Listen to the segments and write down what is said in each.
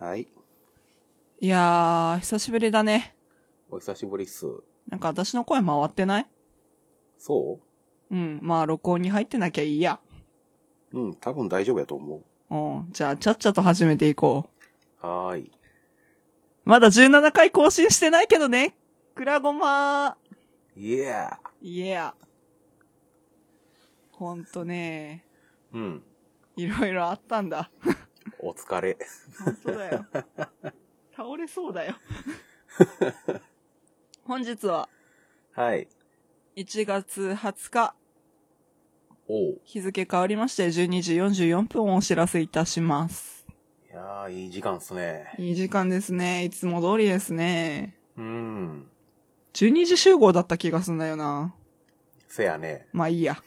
はい。いやー、久しぶりだね。お久しぶりっす。なんか私の声回ってない？そう？ん。まあ、録音に入ってなきゃいいや。ううん、多分大丈夫やと思うん。じゃあ、ちゃっちゃと始めていこう。う。はーい。まだ17回更新してないけどね。くらごまいやー。いや。ほんとね、ー。うん。いろいろあったんだ。お疲れ。ほんとだよ。倒れそうだよ。本日ははい。1月20日、おう。日付変わりまして12時44分をお知らせいたします。いやー、いい時間っすね。いい時間ですね。いつも通りですね。うん。12時集合だった気がすんだよな。せやね。まあいいや。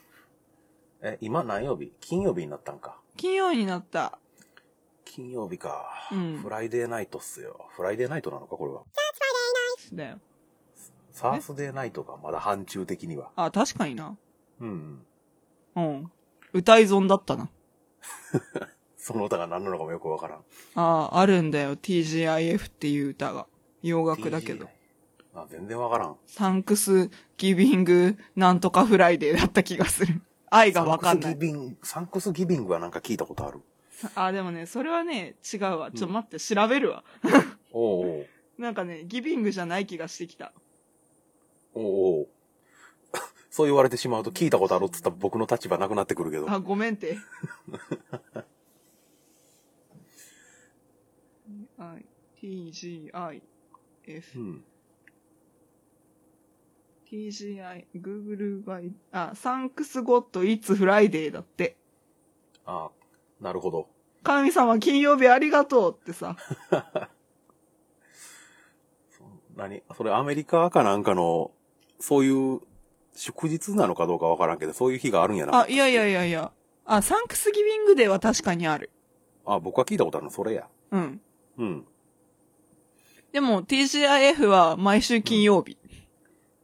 え、今何曜日？金曜日になったんか。金曜になった。金曜日か。うんフライデーナイトっすよ。フライデーナイトなのか、これは。だよ。サースデーナイトがまだ範疇的には。あ、確かにな。うん。うん。歌い損だったな。その歌が何なのかもよくわからん。ああ、あるんだよ。TGIF っていう歌が。洋楽だけど TGI。。あ、全然わからん。 Thanksgiving なんとかフライデーだった気がする。 I がわかんない Thanksgiving、Thanksgiving はなんか聞いたことある。あ、でもね、それはね、違うわ。ちょっと待って、調べるわ。おうおう。なんかね、ギビングじゃない気がしてきた。おうおう。そう言われてしまうと聞いたことあるっつったら僕の立場なくなってくるけど。あ、ごめんて。I T G I う F ん。T G I Google があ、サンクスゴッド It's Friday だって。あなるほど。神様金曜日ありがとうってさ。何？それアメリカかなんかの、そういう祝日なのかどうかわからんけど、そういう日があるんやな。あ、いやいやいやいや。あ、サンクスギビングデーは確かにある。あ、僕は聞いたことあるの、それや。うん。うん。でも TGIF は毎週金曜日。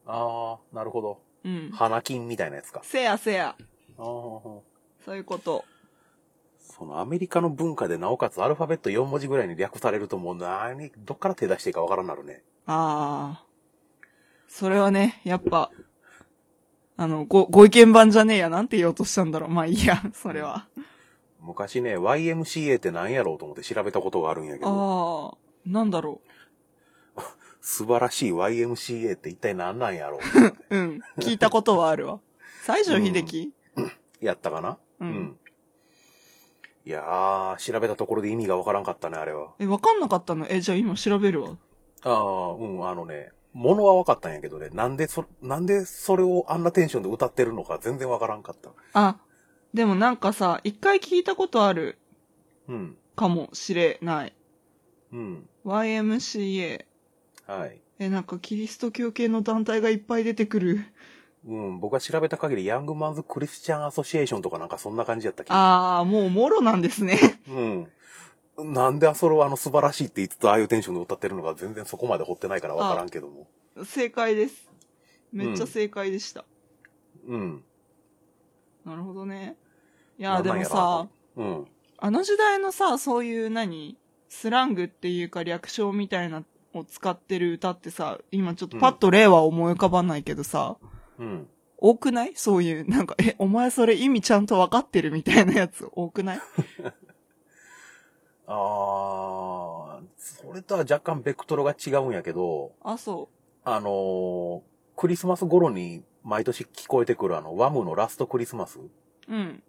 ああ、なるほど。うん。花金みたいなやつか。せやせや。ああ。そういうこと。そのアメリカの文化でなおかつアルファベット4文字ぐらいに略されるともう何、どっから手出していいかわからんなるね。ああ。それはね、やっぱ、あの、ご、ご意見番じゃねえや。なんて言おうとしたんだろう。まあいいや、それは。昔ね、YMCA って何やろうと思って調べたことがあるんやけど、ああ、なんだろ 素晴らしい YMCA って一体何なんやろうう。うん。聞いたことはあるわ。西城秀樹、やったかな？うんいやー、調べたところで意味がわからんかったね、あれは。え、わかんなかったの？え、じゃあ今調べるわ。ああ、うん、あのね、ものは分かったんやけどね、なんでそ、なんでそれをあんなテンションで歌ってるのか全然わからんかった。あ、でもなんかさ、一回聞いたことあるうん、かもしれない。うん、YMCA。はい。え、なんかキリスト教系の団体がいっぱい出てくる。うん、僕が調べた限り、ヤングマンズ・クリスチャン・アソシエーションとかなんかそんな感じやった気がああ、もうもろなんですね。うん。なんでそれをあの素晴らしいって言ってたああいうテンションで歌ってるのか全然そこまで掘ってないからわからんけども。正解です。めっちゃ正解でした。うん。なるほどね。いや、でもさ、うん。あの時代のさ、そういう何？スラングっていうか略称みたいなを使ってる歌ってさ、今ちょっとパッと例は思い浮かばないけどさ、うん。多くない？そういう、なんか、え、お前それ意味ちゃんと分かってるみたいなやつ多くない？あー、それとは若干ベクトルが違うんやけど、あ、そあのークリスマス頃に毎年聞こえてくるあの、ワムのラストクリスマスう。うん。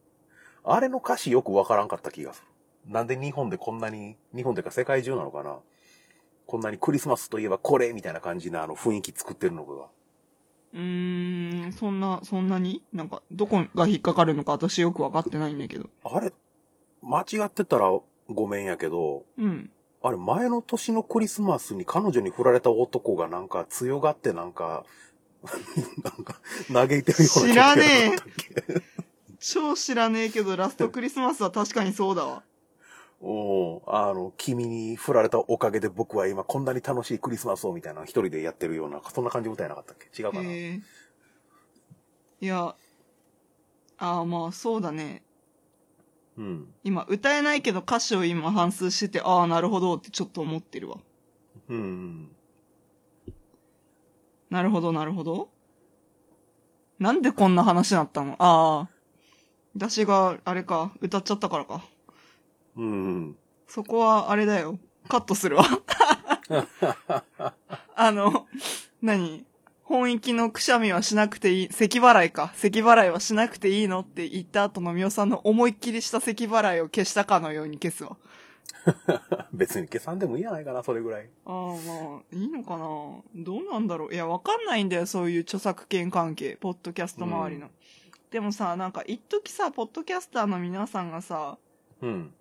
あれの歌詞よくわからんかった気がする。なんで日本でこんなに、日本というか世界中なのかなこんなにクリスマスといえばこれみたいな感じなあの雰囲気作ってるのが。うーん、そんな、そんなに？なんか、どこが引っかかるのか私よく分かってないんだけど。あれ？間違ってたらごめんやけど、うん。あれ前の年のクリスマスに彼女に振られた男がなんか強がってなんか、なんか嘆いてるような知らねえ超知らねえけど、ラストクリスマスは確かにそうだわ。おあの、君に振られたおかげで僕は今こんなに楽しいクリスマスをみたいなの一人でやってるような、そんな感じ歌えなかったっけ？違うかな？へえ。いや、ああ、まあそうだね。うん。今、歌えないけど歌詞を今反数してて、ああ、なるほどってちょっと思ってるわ。うん。なるほど、なるほど。なんでこんな話になったの？ああ。私が、あれか、歌っちゃったからか。うん。そこは、あれだよ。カットするわ。あの、何？本域のくしゃみはしなくていい、咳払いか。咳払いはしなくていいのって言った後のみおさんの思いっきりした咳払いを消したかのように消すわ。別に消さんでもいいんじゃないかな、それぐらい。ああ、まあ、いいのかなどうなんだろういや、わかんないんだよ、そういう著作権関係。ポッドキャスト周りの。でもさ、なんか、一時さ、ポッドキャスターの皆さんがさ、うん。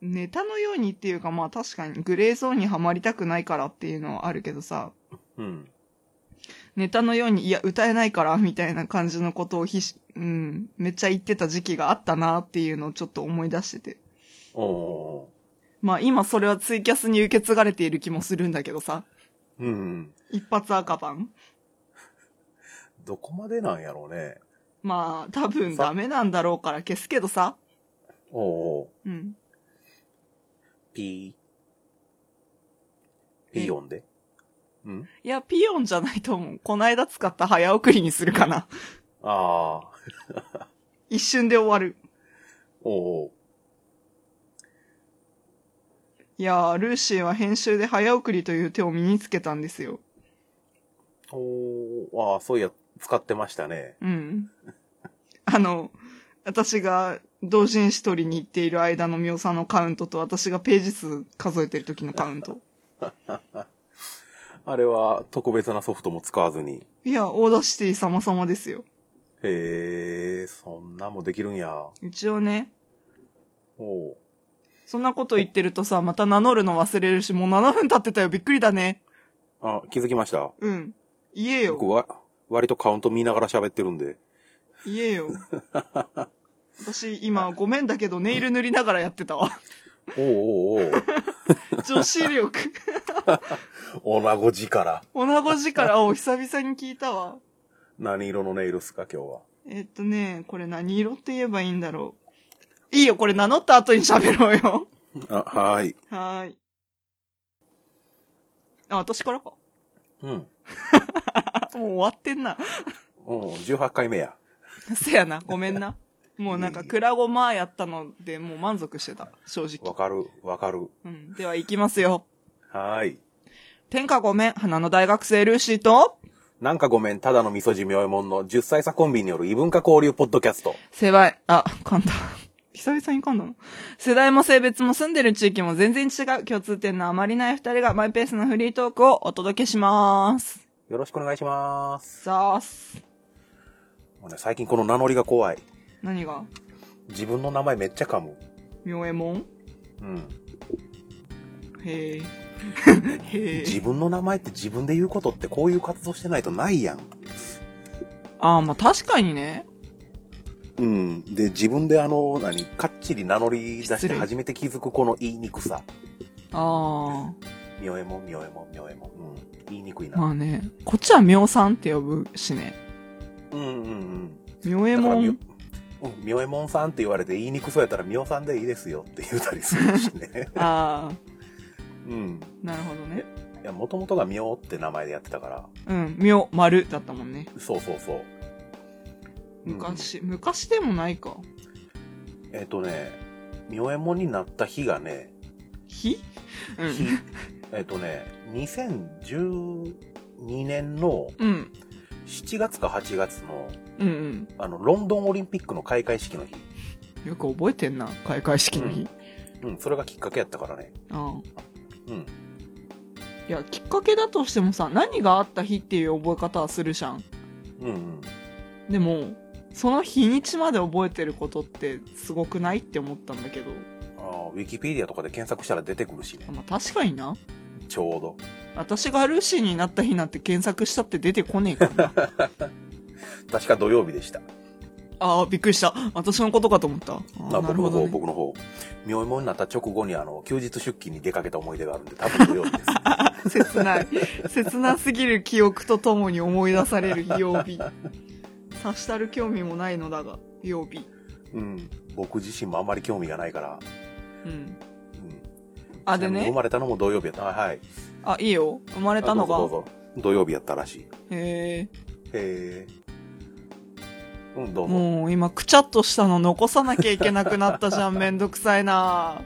ネタのようにっていうか、まあ確かにグレーゾーンにはまりたくないからっていうのはあるけどさ、うん。ネタのように、いや、歌えないから、みたいな感じのことをひし、うん、めっちゃ言ってた時期があったなっていうのをちょっと思い出してて。おおまあ今それはツイキャスに受け継がれている気もするんだけどさ、ーうん。一発赤版どこまでなんやろうね。まあ多分ダメなんだろうから消すけどさ、おおうん。ーピー。ピーヨンで？うん？いや、ピヨンじゃないと思う。こないだ使った早送りにするかな。ああ。一瞬で終わる。おおいやー、ルーシーは編集で早送りという手を身につけたんですよ。ー。おーああ、そういや、使ってましたね。うん。あの、私が同人誌取りに行っている間のミオさんのカウントと私がページ数数えてる時のカウント。あれは特別なソフトも使わずに。いや、 Audacity 様々ですよ。へえ、そんなんもできるんや。一応ね、おおそんなこと言ってるとさ、また名乗るの忘れるし、もう7分経ってたよ。びっくりだね。あ、気づきました。うん。言えよ。僕は、割とカウント見ながら喋ってるんで。言えよ。私、今、ごめんだけど、ネイル塗りながらやってたわ。おおおうおう 女子力。おなご力。女子力を久々に聞いたわ。何色のネイルっすか、今日は？えっとね、これ何色って言えばいいんだろう。いいよ、これ名乗った後に喋ろうよ。あ、はーい。はーい。あ、私からか。うん。もう終わってんな。うん、18回目や。せやな、ごめんな。もうなんか、クラゴマやったので、もう満足してた。正直わ。かる、わかる。うん。では行きますよ。はーい。天下ごめん、花の大学生ルーシーと、なんかごめん、ただの味噌汁妙えもんの10歳差コンビによる異文化交流ポッドキャスト。世代、あ、噛んだ。久々に噛んだの？世代も性別も住んでる地域も全然違う共通点のあまりない二人がマイペースなフリートークをお届けします。よろしくお願いします。さーす。もうね、最近この名乗りが怖い。何が？自分の名前めっちゃ噛む。妙えもん？うん。へえ。へえ。自分の名前って自分で言うことってこういう活動してないとないやん。ああ、まあ確かにね。うん。で、自分であの、何、かっちり名乗り出し失礼て初めて気づくこの言いにくさ。あみょえもん、みょえもん、みょえもん。うん。言いにくいあ。な。まあね。こっちは妙さんって呼ぶしね。うんうんうん。妙えだからみょもん。うん、みょえもんさんって言われて言いにくそうやったらみょさんでいいですよって言うたりするしね。あうん。あ、なるほどね。いや、もともとがみょうって名前でやってたから。うん。妙、丸だったもんね。そうそうそう。うん昔、昔でもないか。えっ、とね、みょえもんになった日がね、日？うん。日、えっとね、2012年のうん。7月か8月の、うんうん。あの、ロンドンオリンピックの開会式の日。よく覚えてんな。開会式の日。うん、それがきっかけやったからね。ああ。うん。いや、きっかけだとしてもさ、何があった日っていう覚え方はするじゃん。うんうん。でも、その日にちまで覚えてることってすごくないって思ったんだけど。ああ、ウィキペディアとかで検索したら出てくるしね。まあ確かにな。ちょうど。私がルーシーになった日なんて検索したって出てこねえからな。確か土曜日でした。ああ、びっくりした。私のことかと思った。あ僕の方、ね。僕の方。妙門になった直後にあの、休日出勤に出かけた思い出があるんで、多分土曜日です。切ない。切なすぎる記憶とともに思い出される曜日。さしたる興味もないのだが、曜日。うん。僕自身もあんまり興味がないから。うん。うん。あ、でね、生まれたのも土曜日やった。はいはい。あ、いいよ。生まれたのが。土曜日やったらしい。へへえ。うん、どえ。うぞ。もう今、くちゃっとしたの残さなきゃいけなくなったじゃん。めんどくさいな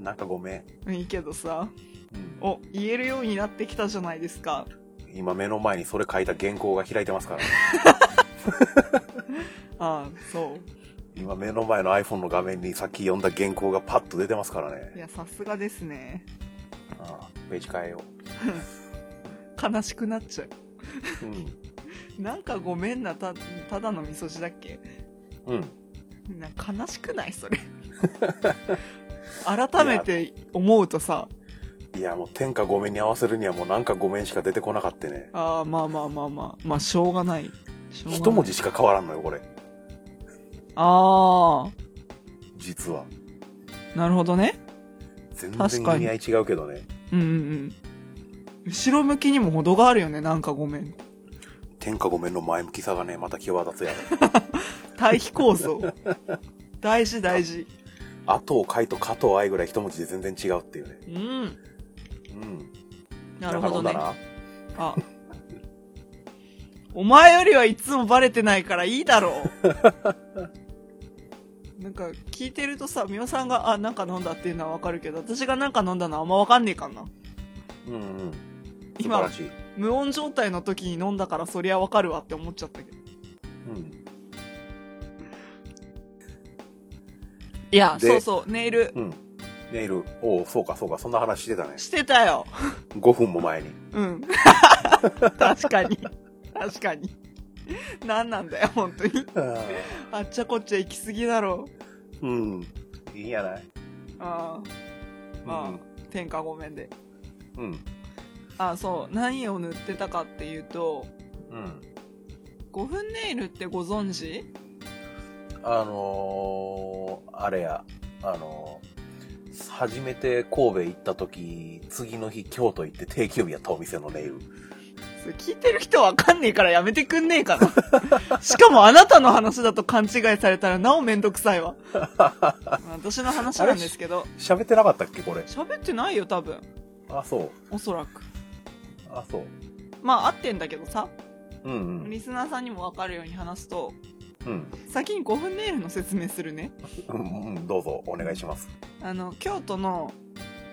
なんかごめん。いいけどさ。うん、お、言えるようになってきたじゃないですか。今目の前にそれ書いた原稿が開いてますからね。ああ、そ今目の前の iPhone の画面にさっき読んだ原稿がパッと出てますからう。いね。や、さすがですね。ああページ変えよ 悲しくなっちゃう。う。うん。なんかごめんな、た、ただの味噌汁だっけ？うん。な悲しくない？それ。改めて思うとさ、いや、もう天下ごめんに合わせるにはもうなんかごめんしか出てこなかったね。ああ、まあまあまあまあ、まあしょうがない。しょうがない一文字しか変わらんのよ、これ。あ実は。あ、なるほどね。全確かに然意味合い違うけどね。うんうんうん。後ろ向きにも程があるよね、なんかごめん。天下ごめんの前向きさがね、また際立つやろ。対比構造。大事大事。後を書いと加藤愛ぐらい一文字で全然違うっていうね。うん。うん。なるほどね。んかあ。お前よりはいつもバレてないからいいだろう。なんか聞いてるとさ、みおさんが、あ、なんか飲んだっていうのはわかるけど、私がなんか飲んだのはあんまわかんねえかな。うんうん。素晴今ら、しい。無音状態の時に飲んだからそりゃわかるわって思っちゃったけど。うん。いや、でそうそう、ネイルうん。ネイル。おおそうかそうか、そんな話してたね。してたよ。5分も前に。うん。確かに。確かに。何なんだよ、本当に。あっちゃこっちゃ行き過ぎだろう。うん。いいんやない？ああ。まあ、天下ごめんで。うん。うん。あ、そう。何を塗ってたかっていうと、うん。5分ネイルってご存知？あのー、あれや、あのー、初めて神戸行った時、次の日京都行って定休日やったお店のネイル。それ聞いてる人わかんねえからやめてくんねえかな。しかもあなたの話だと勘違いされたらなおめんどくさいわ。私の話なんですけど、喋ってなかったっけこれ？喋ってないよ、多分。あ、そう。おそらく。あ、そう。まあ、合ってんだけどさ、うんうん。リスナーさんにもわかるように話すと、うん。先に5分ネイルの説明するね。うん、うん、どうぞ、お願いします。あの、京都の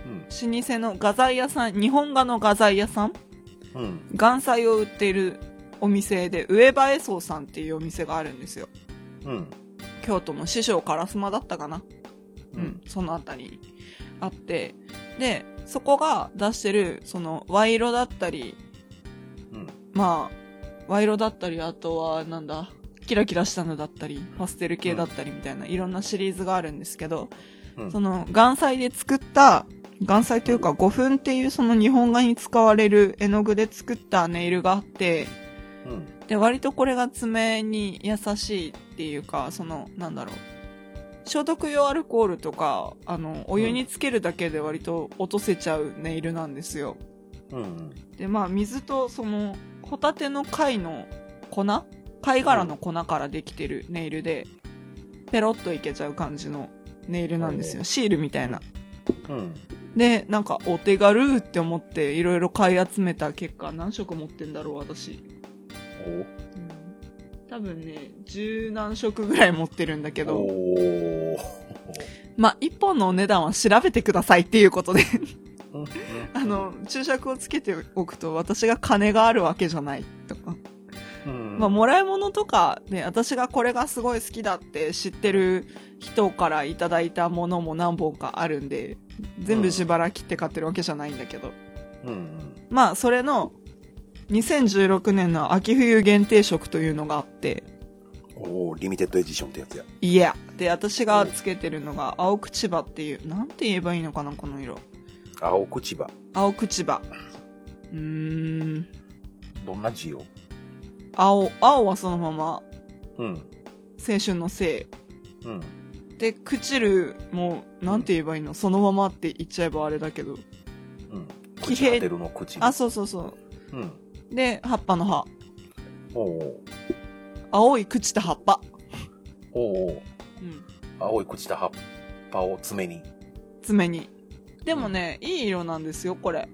うん。老舗の画材屋さん、日本画の画材屋さんうん。岩彩を売っているお店で、上羽絵荘さんっていうお店があるんですよ。うん。京都の師匠烏丸だったかなううんん、そのあたりにあって、で、そこが出してる、その、賄色だったり、うん。まあ、賄色だったり、あとは、なんだ、キラキラしたのだったり、パステル系だったりみたいな、いろんなシリーズがあるんですけど、うん。その、岩彩で作った、岩彩というか、5分っていうその日本画に使われる絵の具で作ったネイルがあって、うん。で、割とこれが爪に優しいっていうか、その、なんだろう。消毒用アルコールとか、あの、お湯につけるだけで割と落とせちゃうネイルなんですよ。うん。で、まあ、水とその、ホタテの貝の粉？貝殻の粉からできてるネイルで、ペロッといけちゃう感じのネイルなんですよ。シールみたいな。うん。で、なんか、お手軽って思って、いろいろ買い集めた結果、何色持ってんだろう、私。お多分ね、十何色ぐらい持ってるんだけど。まあ、一本のお値段は調べてくださいっていうことで、うんあの、注釈をつけておくと、私が金があるわけじゃないとか。うん。まあ、もらい物とか、ね、私がこれがすごい好きだって知ってる人からいただいたものも何本かあるんで、全部自腹切って買ってるわけじゃないんだけど。うん。まあ、それの、2016年の秋冬限定色というのがあって、おー、リミテッドエディションってやつや。いや。で、私がつけてるのが、青口葉っていう、なんて言えばいいのかな、この色。青口葉。青口葉。うーん。どんな字を？青、青はそのまま、うん。青春のせうん。い。で、朽ちる、もう、なんて言えばいいの？そのままって言っちゃえばあれだけど。うん。口当てるの？口。あ、そうそうそうん。う。で、葉っぱの葉。青い朽ちた葉っぱ。おおうん。青い朽ちた葉っぱを爪に。爪に。でもね、いい色なんですよ、これ。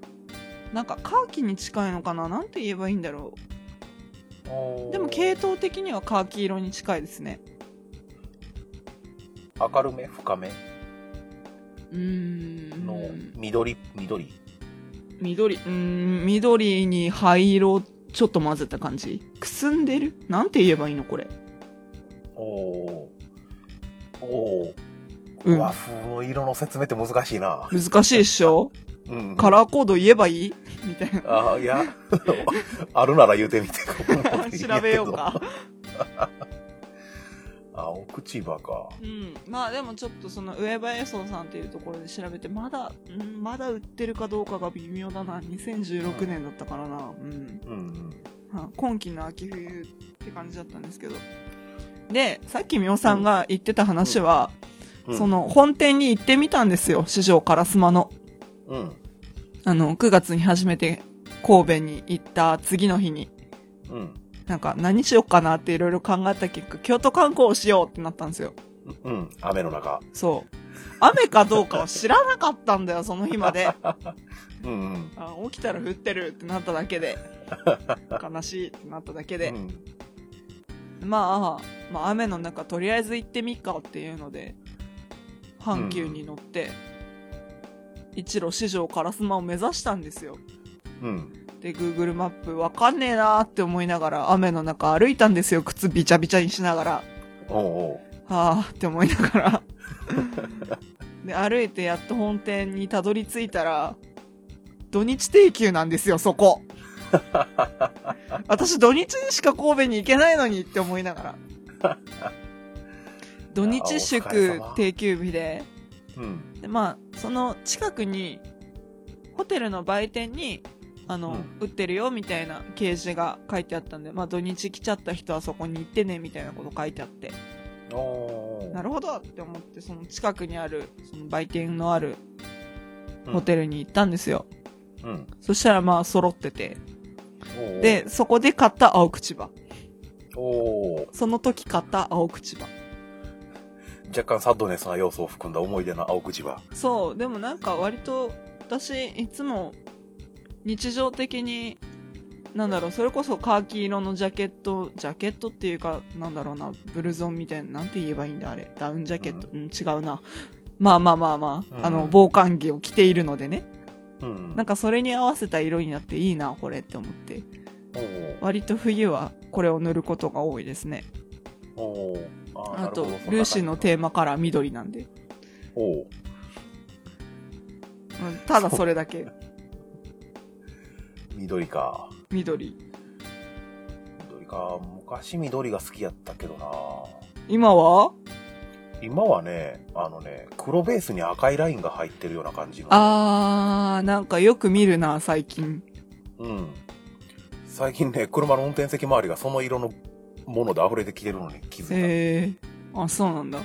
なんかカーキに近いのかな？なんて言えばいいんだろう。でも系統的にはカーキ色に近いですね。明るめ？深め？うーん。の緑、緑？緑、うーん、緑に灰色ちょっと混ぜた感じ。くすんでる？なんて言えばいいのこれ。おおおおうん和風の色の説明って難しいな。難しいっしょ？うん。カラーコード言えばいい？みたいな。あいや、あるなら言うてみて。調べようか。。青口葉か。うん。まあでもちょっとその上林荘さんっていうところで調べて、まだ、うん、まだ売ってるかどうかが微妙だな。2016年だったからな。うん。うんは今季の秋冬って感じだったんですけど。で、さっきみおさんが言ってた話は、うん。そ、の本店に行ってみたんですよ。市場烏丸の。うん。あの、9月に初めて神戸に行った次の日に、うん。なんか何しよっかなっていろいろ考えた結果、京都観光をしようってなったんですよ。うん。雨の中。そう。雨かどうかは知らなかったんだよ、その日まで。うんうん。あ起きたら降ってるってなっただけで。悲しいってなっただけで。うんまあ、まあ雨の中とりあえず行ってみっかっていうので、阪急に乗って、一路市場烏丸を目指したんですよ。うん。で、Google マップわかんねえなーって思いながら雨の中歩いたんですよ。靴びちゃびちゃにしながら。おうおう。はぁって思いながら。で、歩いてやっと本店にたどり着いたら、土日定休なんですよ、そこ。私土日にしか神戸に行けないのにって思いながら。土日祝様定休日で、うん。で、まあ、その近くに、ホテルの売店に、あの、売ってるよみたいな掲示が書いてあったんで、まあ土日来ちゃった人はそこに行ってねみたいなこと書いてあって。なるほどって思って、その近くにある、その売店のあるホテルに行ったんですよ。うん。そしたらまあ揃ってて、で、、そこで買った青口葉。おお。その時買った青口葉。若干サッドネスな要素を含んだ思い出の青口葉。そう、でもなんか割と、私、いつも、日常的に、なんだろう、それこそカーキ色のジャケット、ジャケットっていうか、なんだろうな、ブルゾンみたいな、なんて言えばいいんだ、あれ？ダウンジャケット、うん、違うな。まあまあまあまあ、うんあの、防寒着を着ているのでね。うん。なんかそれに合わせた色になっていいな、これって思って。割と冬はこれを塗ることが多いですね。ああと、ルーシーのテーマカラー緑なんで。ただそれだけ。緑か。緑。緑か。昔緑が好きやったけどな。今は？今はね、あのね、黒ベースに赤いラインが入ってるような感じの。あー、なんかよく見るな、最近。うん。最近ね、車の運転席周りがその色のもので溢れてきてるのに気づいた。へー。あ、そうなんだ。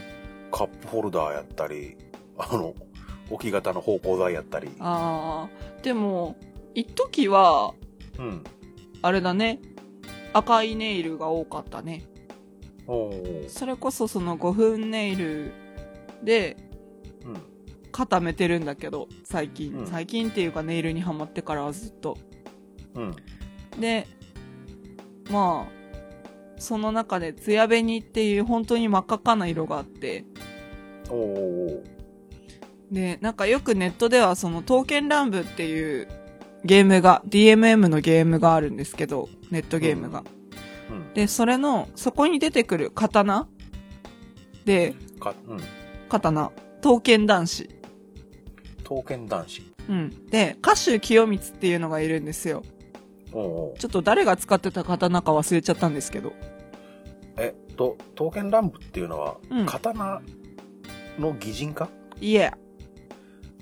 カップホルダーやったり、あの、置き型の芳香剤やったり。あー。でも、一時は、うん。あれだね。赤いネイルが多かったね。それこそその5分ネイルでうん。固めてるんだけど、最近。うん最近っていうかネイルにハマってからはずっと。うん。で、まあ、その中でツヤ紅っていう本当に真っ赤っかな色があって、で、なんかよくネットではその刀剣乱舞っていうゲームが、DMM のゲームがあるんですけど、ネットゲームが。うん。で、それの、そこに出てくる刀で、か、うん。刀、刀剣男子。刀剣男子。うん。で、歌手清光っていうのがいるんですよ。おお。ちょっと誰が使ってた刀か忘れちゃったんですけど。えっと、刀剣乱舞っていうのは、うん刀の擬人化？いえ。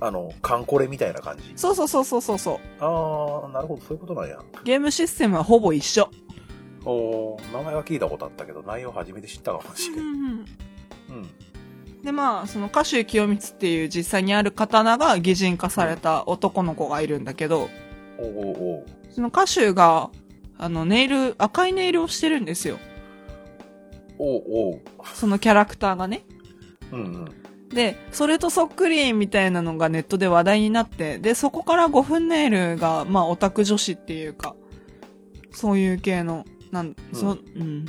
あの、カンコレみたいな感じ？そうそうそうそうそうそう。あー、なるほど、そういうことなんや。ゲームシステムはほぼ一緒。おー名前は聞いたことあったけど、内容初めて知ったかもしれん。うん。で、まあ、その歌手清光っていう実際にある刀が擬人化された男の子がいるんだけど、おーおーおーその歌手が、あの、ネイル、赤いネイルをしてるんですよ。おうおう。そのキャラクターがね。うんうん。で、それとそっくりみたいなのがネットで話題になって、で、そこから5分ネイルが、まあ、オタク女子っていうか、そういう系の、なん、そ、うん。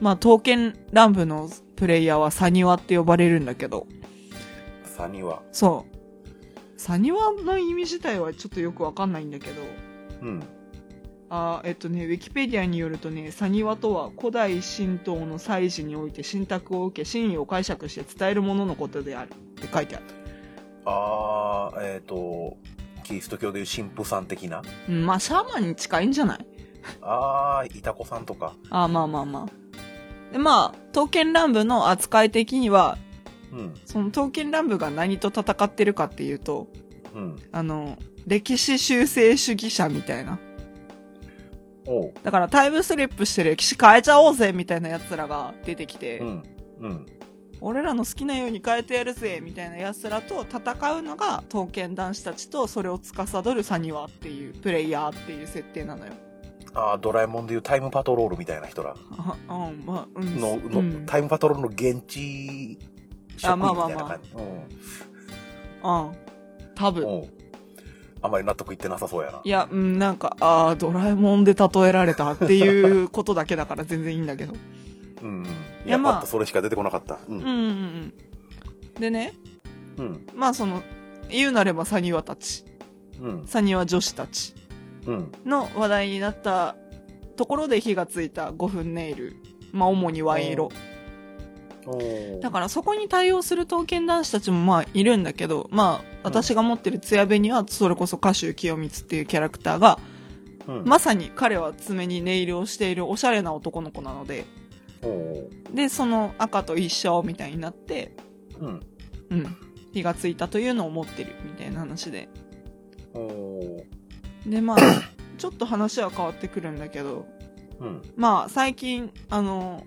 まあ、刀剣乱舞のプレイヤーはサニワって呼ばれるんだけど、サニは。そう。サニワの意味自体はちょっとよくわかんないんだけど、うん。あーえっとね、ウィキペディアによるとね、サニワとは古代神道の祭事において信託を受け、真意を解釈して伝えるもののことであるって書いてある。あー、えっ、と、キリスト教でいう神父さん的な？うん、まあ、シャーマンに近いんじゃない？あー、いたこさんとか。あーまあまあまあ。で、まあ、刀剣乱舞の扱い的には、うん。その刀剣乱舞が何と戦ってるかっていうと、うん。あの、歴史修正主義者みたいな。だからタイムスリップして歴史変えちゃおうぜみたいな奴らが出てきて、うん。うん。俺らの好きなように変えてやるぜみたいな奴らと戦うのが刀剣男子たちとそれを司るサニワっていうプレイヤーっていう設定なのよ。あー、ドラえもんでいうタイムパトロールみたいな人らあ、うん、まあ、うん。の、の、うんタイムパトロールの現地職員みたいな感じ。うん。多分。うん。うん。あんまり納得いってなさそうやな。いや、うん、なんか、ああ、ドラえもんで例えられたっていうことだけだから全然いいんだけど。うんうん。いいやや、まあパッとそれしか出てこなかった。う。うんんうんうん。でね、うん。まあその、言うなればサニワたち、うん。サニワ女子たちうん。の話題になったところで火がついた5分ネイル。まあ主にワイン色。だからそこに対応する刀剣男子たちもまあいるんだけど、まあ私が持ってるツヤベにはそれこそ歌手清光っていうキャラクターが、うん。まさに彼は爪にネイルをしているおしゃれな男の子なので、で、その赤と一緒みたいになって、うん。うん、火がついたというのを持ってるみたいな話で。で、まあ、ちょっと話は変わってくるんだけど、うん。まあ、最近、あの、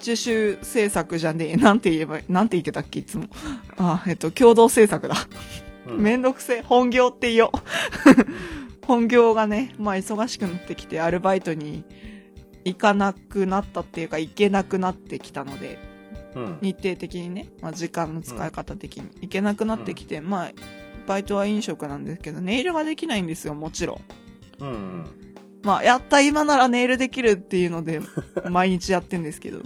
自主制作じゃねえ、なんて言えば、なんて言ってたっけ、いつも。あ、えっと、共同制作だ。めんどくせえ。本業って言おう。本業がね、まあ忙しくなってきて、アルバイトに行かなくなったっていうか、行けなくなってきたので、うん。日程的にね、まあ時間の使い方的に行けなくなってきて、まあ、バイトは飲食なんですけど、ネイルができないんですよ、もちろん。うん。まあ、やった今ならネイルできるっていうので、毎日やってんですけど。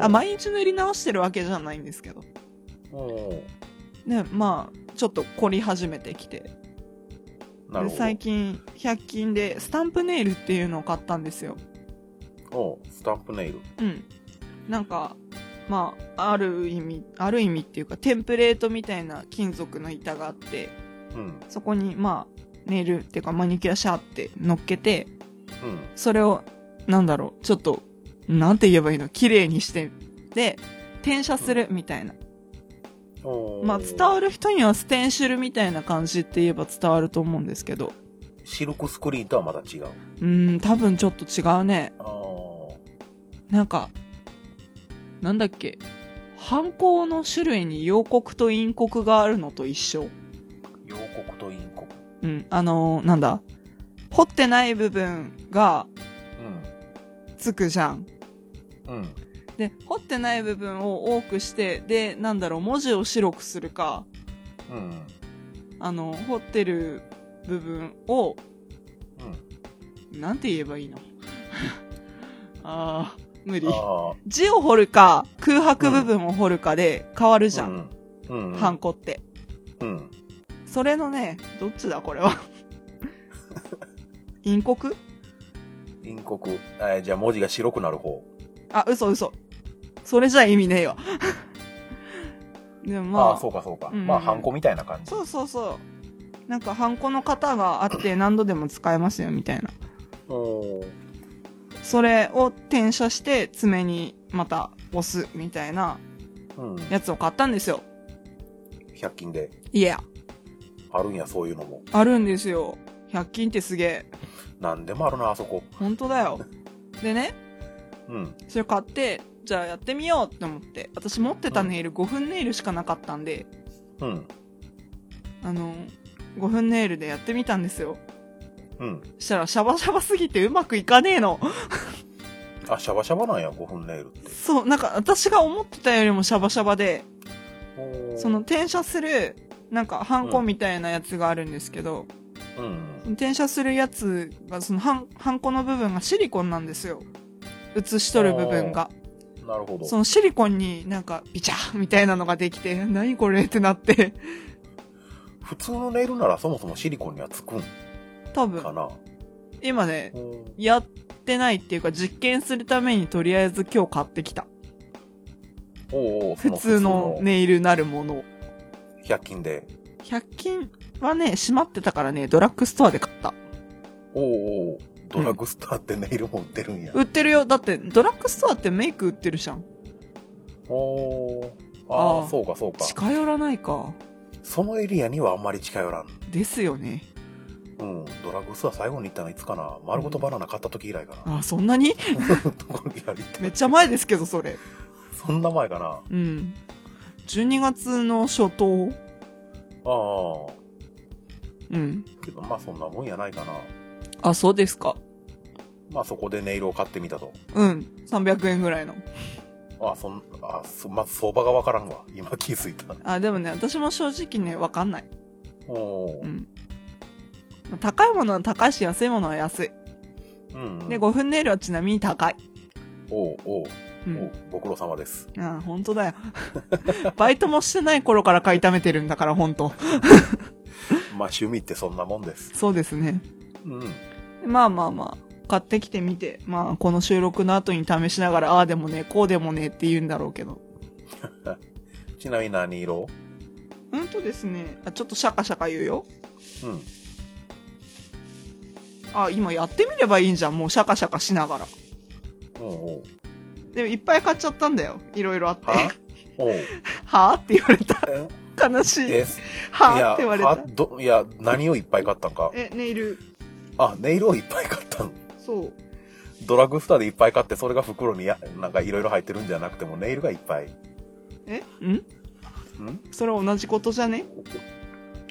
あ、毎日塗り直してるわけじゃないんですけど。ね、まあ、ちょっと凝り始めてきて。で。最近、100均でスタンプネイルっていうのを買ったんですよ。おースタンプネイル。うん。なんか、まあ、ある意味、ある意味っていうか、テンプレートみたいな金属の板があって、うん。そこに、まあ、ネイルっていうかマニキュアシャーって乗っけて、うん。それを、なんだろう、ちょっと、なんて言えばいいの？綺麗にして、で、転写するみたいな。まあ、伝わる人にはステンシルみたいな感じって言えば伝わると思うんですけど。シルクスクリーンとはまた違う？うーん、多分ちょっと違うね。なんか、なんだっけ？犯行の種類に陽刻と陰刻があるのと一緒。陽刻と陰刻。うん、あのーなんだ？彫ってない部分がつくじゃん。うん。うん。で、彫ってない部分を多くして、で、なんだろう、文字を白くするか、うん。あの、彫ってる部分を、うん。なんて言えばいいの？あー、無理。あ字を彫るか、空白部分を彫るかで変わるあ。じゃん。うん。うん。ハンコって。うん。それのね、どっちだこれは？陰刻？陰刻。えーじゃあ文字が白くなる方。あ、嘘嘘。それじゃ意味ねえわ。でもまあ、あそうかそうか。うんまあ、ハンコみたいな感じ。そうそうそう。なんか、ハンコの型があって何度でも使えますよ、みたいな。それを転写して爪にまた押す、みたいなうん。やつを買ったんですよ。100均で。いや、あるんや、そういうのも。あるんですよ。100均ってすげえ。なんでもあるな、あそこ。本当だよ。でね、うん。それ買って、じゃあやってみようって思って。私持ってたネイル5分ネイルしかなかったんで、うん。あの、5分ネイルでやってみたんですよ。うん。したらシャバシャバすぎてうまくいかねえの。あ、シャバシャバなんや、5分ネイルって。そう、なんか私が思ってたよりもシャバシャバで、その、転写する、なんか、ハンコみたいなやつがあるんですけど、うん。転写するやつが、そのハン、ハンコの部分がシリコンなんですよ。写し取る部分が。なるほど。そのシリコンになんか、ビチャーみたいなのができて、何これってなって、普通のネイルならそもそもシリコンにはつくん多分、かな。今ね、うんやってないっていうか、実験するためにとりあえず今日買ってきた。おうおうそ普通のネイルなるものを。100均で。100均はね、閉まってたからね、ドラッグストアで買った。おうおうドラッグストアってネイルも売ってるんや。売ってるよ。だって、ドラッグストアってメイク売ってるじゃん。おーああ、そうかそうか。近寄らないか。そのエリアにはあんまり近寄らん。ですよね。うん。ドラッグストア最後に行ったのいつかな丸ごとバナナ買った時以来かな。あ、そんなに？めっちゃ前ですけど、それ。そんな前かなあうん。12月の初頭あ。うん。けどまあそんなもんやないかな。あ、そうですか。まあそこでネイルを買ってみたと。うん。300円ぐらいの。あそん、あそまず相場がわからんわ。今気づいた。あ、でもね、私も正直ね、わかんない。おーうん。高いものは高いし、安いものは安い。うん。で、5分ネイルはちなみに高い。おうおうう。おうんご苦労様です。あ、本当だよ。バイトもしてない頃から買い溜めてるんだから、本当 まあ趣味ってそんなもんです。そうですね。うん。まあまあまあ、買ってきてみて、まあ、この収録の後に試しながら、ああでもね、こうでもねって言うんだろうけど。ちなみに何色？うんとですね、あちょっとシャカシャカ言うよ。うん。あ、今やってみればいいんじゃん、もうシャカシャカしながら。おうおうでもいっぱい買っちゃったんだよ。いろいろあって。は？って言われた。え？悲しい。えはって言われた。いや、何をいっぱい買ったんか。え、ネイル。あ、ネイルをいっぱい買ったん。そう。ドラッグストアでいっぱい買って、それが袋にや、なんかいろいろ入ってるんじゃなくても、ネイルがいっぱい。え？ん？ん？それ同じことじゃね？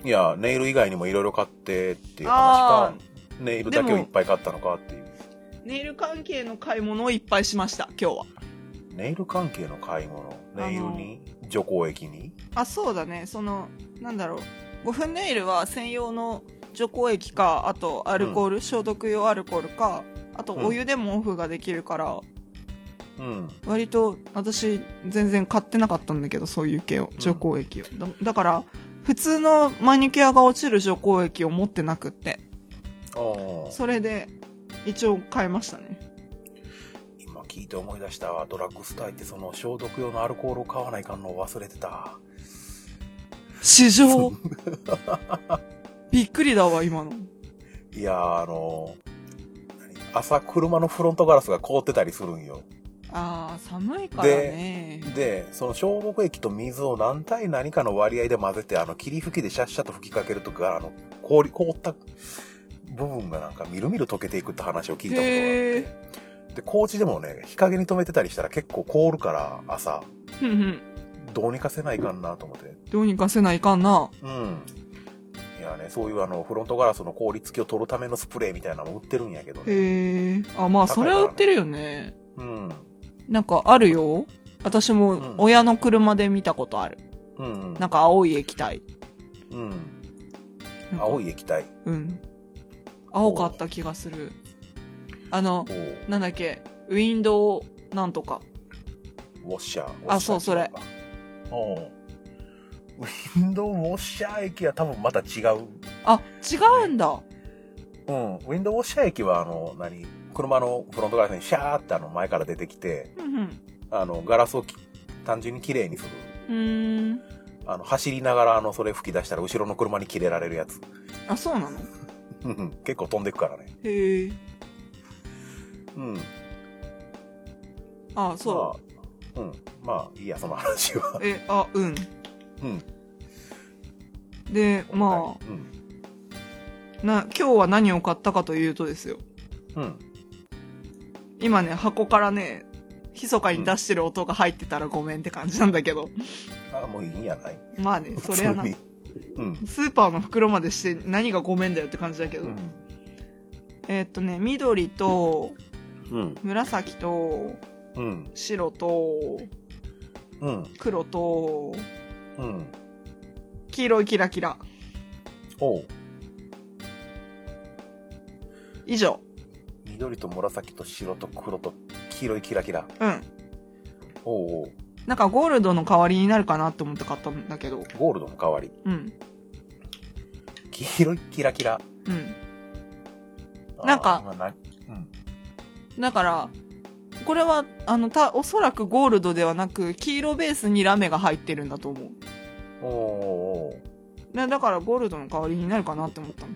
いや、ネイル以外にもいろいろ買ってっていう話あか、ネイルだけをいっぱい買ったのかっていう。ネイル関係の買い物をいっぱいしました、今日は。ネイル関係の買い物？ネイルに？除光液に？あ、そうだね。その、なんだろう。5分ネイルは専用の除光液か、あとアルコール、消毒用アルコールか、あとお湯でもオフができるから、うん。割と私全然買ってなかったんだけど、そういう系を、除光液を。だだから、普通のマニキュアが落ちる除光液を持ってなくって。それで一応買いましたね。今聞いて思い出したわ。ドラッグストア行ってその消毒用のアルコールを買わないかんのを忘れてた。市場 びっくりだわ、今の。いやー、あの何朝車のフロントガラスが凍ってたりするんよ。あー、寒いからね。で、その消毒液と水を何対何かの割合で混ぜて、あの、霧吹きでシャッシャッと吹きかけるとか、あの、氷、凍った部分がなんかみるみる溶けていくって話を聞いたことがあっへて。で、高知でもね、日陰に止めてたりしたら結構凍るから、朝。どうにかせないかんなと思って。どうにかせないかんな。うん。いやね、そういうあの、フロントガラスの凍り付きを取るためのスプレーみたいなのも売ってるんやけどね。へえ。あ、まあ、それは売ってるよね。うん。なんかあるよ。私うんも親の車で見たことある。うん、うん。なんか青い液体。うん。青い液体。うん。青かった気がする。あのなんだっけ、ウィンドウなんとか。ウォッシャー。あそうそれ。おうウィンドウウォッシャー液は多分また違う。あ、違うんだ。うん。ウィンドウウォッシャー液はあの、何？車のフロントガラスにシャーってあの前から出てきて、うんうん。あの、ガラスをき単純に綺麗にする。うーん。あの、走りながらあの、それ吹き出したら後ろの車に切れられるやつ。あ、そうなの？うん結構飛んでくからね。へえ。うん。あ、そまあ、うん。まあ、いいや、その話はう。。え、あ、うん。うん。で、まうん。あ、な、今日は何を買ったかというとですよ。うん。今ね、箱からね、密かに出してる音が入ってたらごめんって感じなんだけど。あもういいんやない？まあね、それはなうん。スーパーの袋までして何がごめんだよって感じだけど。うん。えーっとね、緑と、うん。紫とうん。白とうん。黒とうん。黄色いキラキラ。おう。以上。緑と紫と白と黒と黄色いキラキラ。うん。おうおう。なんかゴールドの代わりになるかなって思って買ったんだけど。ゴールドの代わり。うん。黄色いキラキラ。うん。なんかうん。だから、これは、あの、た、おそらくゴールドではなく、黄色ベースにラメが入ってるんだと思う。おうおうおう。ね、だからゴールドの代わりになるかなって思ったの。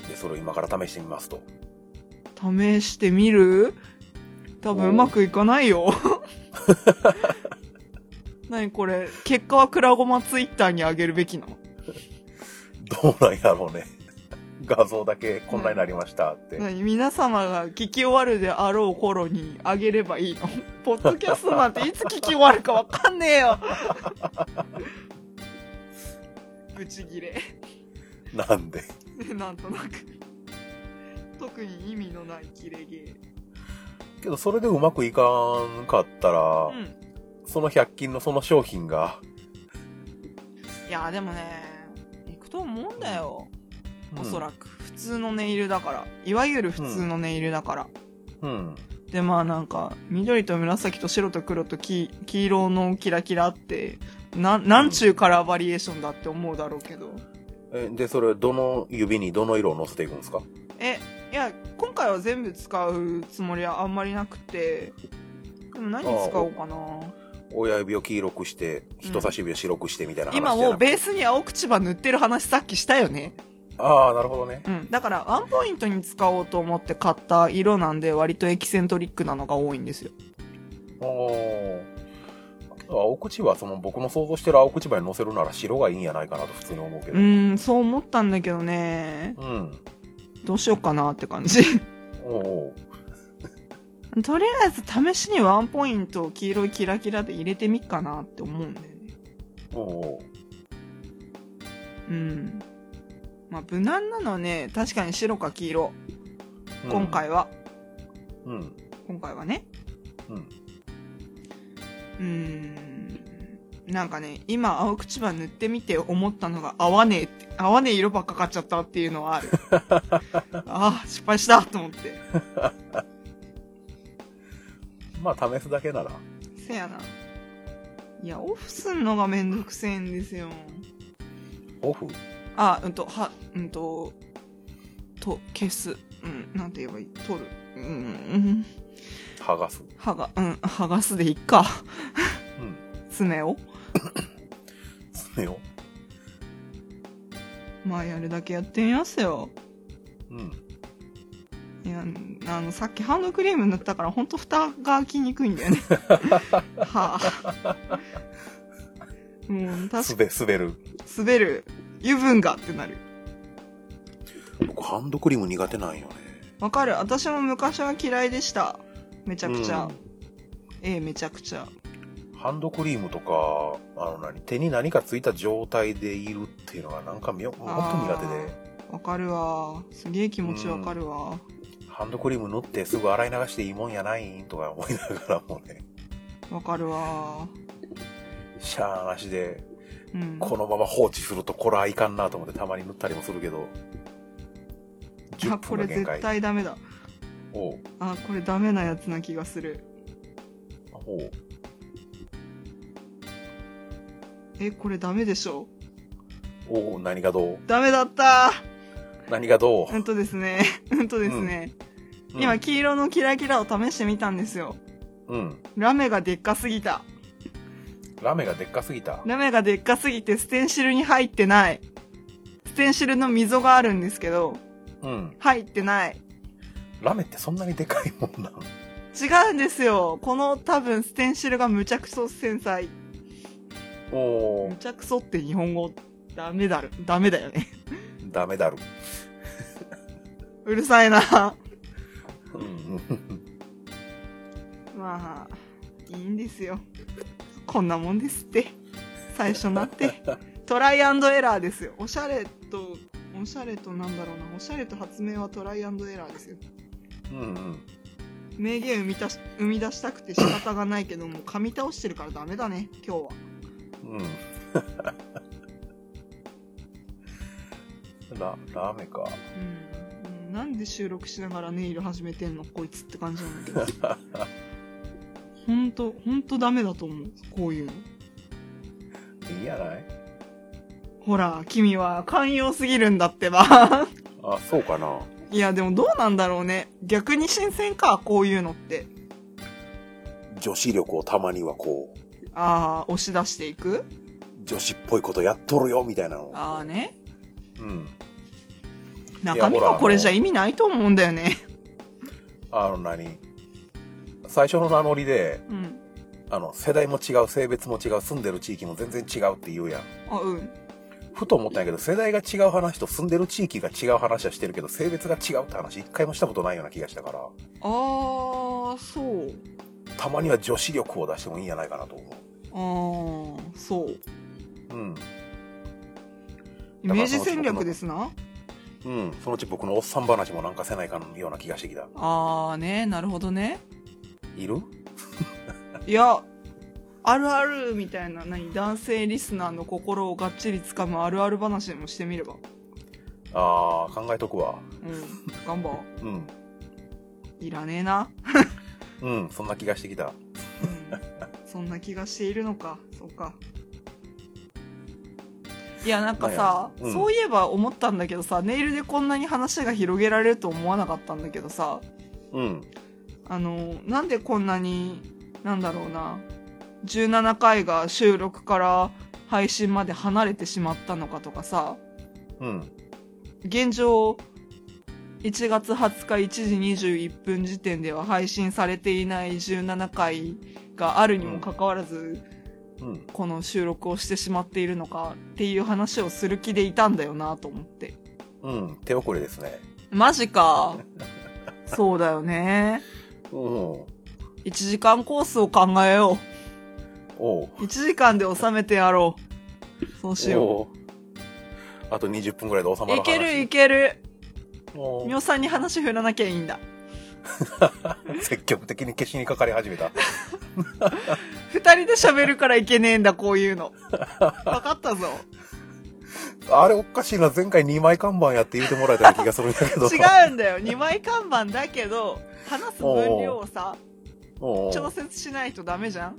うん。で、それを今から試してみますと。試してみる？多分うまくいかないよ。何これ、結果はクラゴマツイッターに上げるべきなの？どうなんやろうね。画像だけこんなになりましたって。何皆様が聞き終わるであろう頃に上げればいいの？ポッドキャストなんていつ聞き終わるかわかんねえよ ブチギレ。なんで？なんとなく。特に意味のないキレゲけど、それでうまくいかんかったら、ー。うん。その100均のその商品が、いや、でもね、いくと思うんだよ。おそく。らく。普通のネイルだから。いわゆる普通のネイルだから。うん。で、まあなんか、緑と紫と白と黒と黄黄色のキラキラって、な、なんちゅうカラーバリエーションだって思うだろうけど。え、で、それ、どの指にどの色を乗せていくんですか？え、いや、今回は全部使うつもりはあんまりなくて、でも何使おうかな。親指を黄色くして、人差し指を白くしてみたいな話今じゃなくてもうベースに青口葉塗ってる話さっきしたよね。ああ、なるほどね。うん。だから、ワンポイントに使おうと思って買った色なんで、割とエキセントリックなのが多いんですよ。おー青口は、その僕の想像してる青口葉に乗せるなら白がいいんやないかなと普通に思うけうど。ーん、そう思ったんだけどね。うん。どうしようかなって感じ。おお とりあえず試しにワンポイントを黄色いキラキラで入れてみっかなって思うんだよね。おおうん。まあ、無難なのはね、確かに白か黄色。うん今。回は。うん。今回はね。うん。うーん。なんかね、今青口葉塗ってみて思ったのが合わねえって、合わねえ色ばっか買っちゃったっていうのはある。ああ、失敗したと思って。まあ、試すだけなら。せやな。いや、オフすんのがめんどくせえんですよ。オフ？あ、うんと、は、うんと、と、消す。うん、なんて言えばいい？取る。うん、うん、剥がす。剥が、うん、剥がすでいっか。うん。爪を？爪を？まあ、やるだけやってみますよ。うん。いや、あの、さっきハンドクリーム塗ったから、ほんと蓋が開きにくいんだよね。はあ。も う、確か滑、滑る。滑る。油分がってなる。僕、ハンドクリーム苦手なんよね。わかる。私も昔は嫌いでした。めちゃくちゃ。うんええ、めちゃくちゃ。ハンドクリームとか、あの何、手に何かついた状態でいるっていうのがなんかみよ、本当苦手で。わかるわ。すげえ気持ちわかるわ。ハンドクリーム塗ってすぐ洗い流していいもんやないんとか思いながらもね、わかるわ。シャーなしで、うん。このまま放置するとこれはいかんなと思ってたまに塗ったりもするけど、10あ、これ絶。対ダメだ。おうあ、これダメなやつな気がする。おうえ、これダメでしょ？おう何がどう？ダメだった何がどう、うんとですね。うんとですね。うん今、黄色のキラキラを試してみたんですよ。うん。ラメがでっかすぎた。ラメがでっかすぎた。ラメがでっかすぎてステンシルに入ってない。ステンシルの溝があるんですけど、うん。入ってない。ラメってそんなにでかいもんなの？違うんですよ。この多分ステンシルがむちゃくそ繊細。おーむちゃくそって日本語ダメだる。ダメだよね。ダメだる。うるさいな。うん。まあ、いいんですよ。こんなもんですって。最初なって。トライアンドエラーですよ。おしゃれとおしゃれとなんだろうな、おしゃれと発明はトライアンドエラーですよ。うんうん。名言生み出し生み出したくて仕方がないけども、噛み倒してるからダメだね、今日は。うん。ラ、ラーメンか。うん。なんで収録しながらネイル始めてんの？こいつって感じなんだけど。ほんと、ほんとダメだと思う。こういうの。いいやない？ほら、君は寛容すぎるんだってば。あ、そうかな。いや、でもどうなんだろうね。逆に新鮮か、こういうのって。女子力をたまにはこう、ああ、押し出していく？女子っぽいことやっとるよ、みたいなの。ああね。うん。中身がこれじゃ意味ないと思うんだよね。あの何？最初の名乗りで、うん。あの、世代も違う、性別も違う、住んでる地域も全然違うって言うやん。あ、うん。ふと思ったんやけど、世代が違う話と住んでる地域が違う話はしてるけど、性別が違うって話一回もしたことないような気がしたから、ああ、そう。たまには女子力を出してもいいんじゃないかなと思ああ、そう。う。うん。イメージ戦略ですな。うん。そのうち僕のおっさん話もなんかせないかんような気がしてきた。ああね、なるほどね。いる？いや、あるあるみたいな、何、男性リスナーの心をがっちり掴むあるある話でもしてみれば。あー、考えとくわ。うん。頑張うん。う。いらねえな。うん、そんな気がしてきた。うん。そんな気がしているのか。そうか。いや、なんかさ、うんそういえば思ったんだけどさ、ネイルでこんなに話が広げられると思わなかったんだけどさ、うん。あの、なんでこんなに、なんだろうな、17回が収録から配信まで離れてしまったのかとかさ、うん。現状、1月20日1時21分時点では配信されていない17回があるにもかかわらず、うん。この収録をしてしまっているのかっていう話をする気でいたんだよなと思って。うん。手遅れですね。マジか。そうだよね。うん。1時間コースを考えよおう。う。1時間で収めてやろう。そうしよおうあと20分ぐらいで収まう。る話。いけるいける。おうみおさんに話振らなきゃいいんだ。積極的に消しにかかり始めた。二人で喋るからいけねえんだ、こういうの。わかったぞ。あれおかしいな。前回2枚看板やって言うてもらえたような気がするんだけど。違うんだよ。二枚看板だけど、話す分量をさ、調節しないとダメじゃん？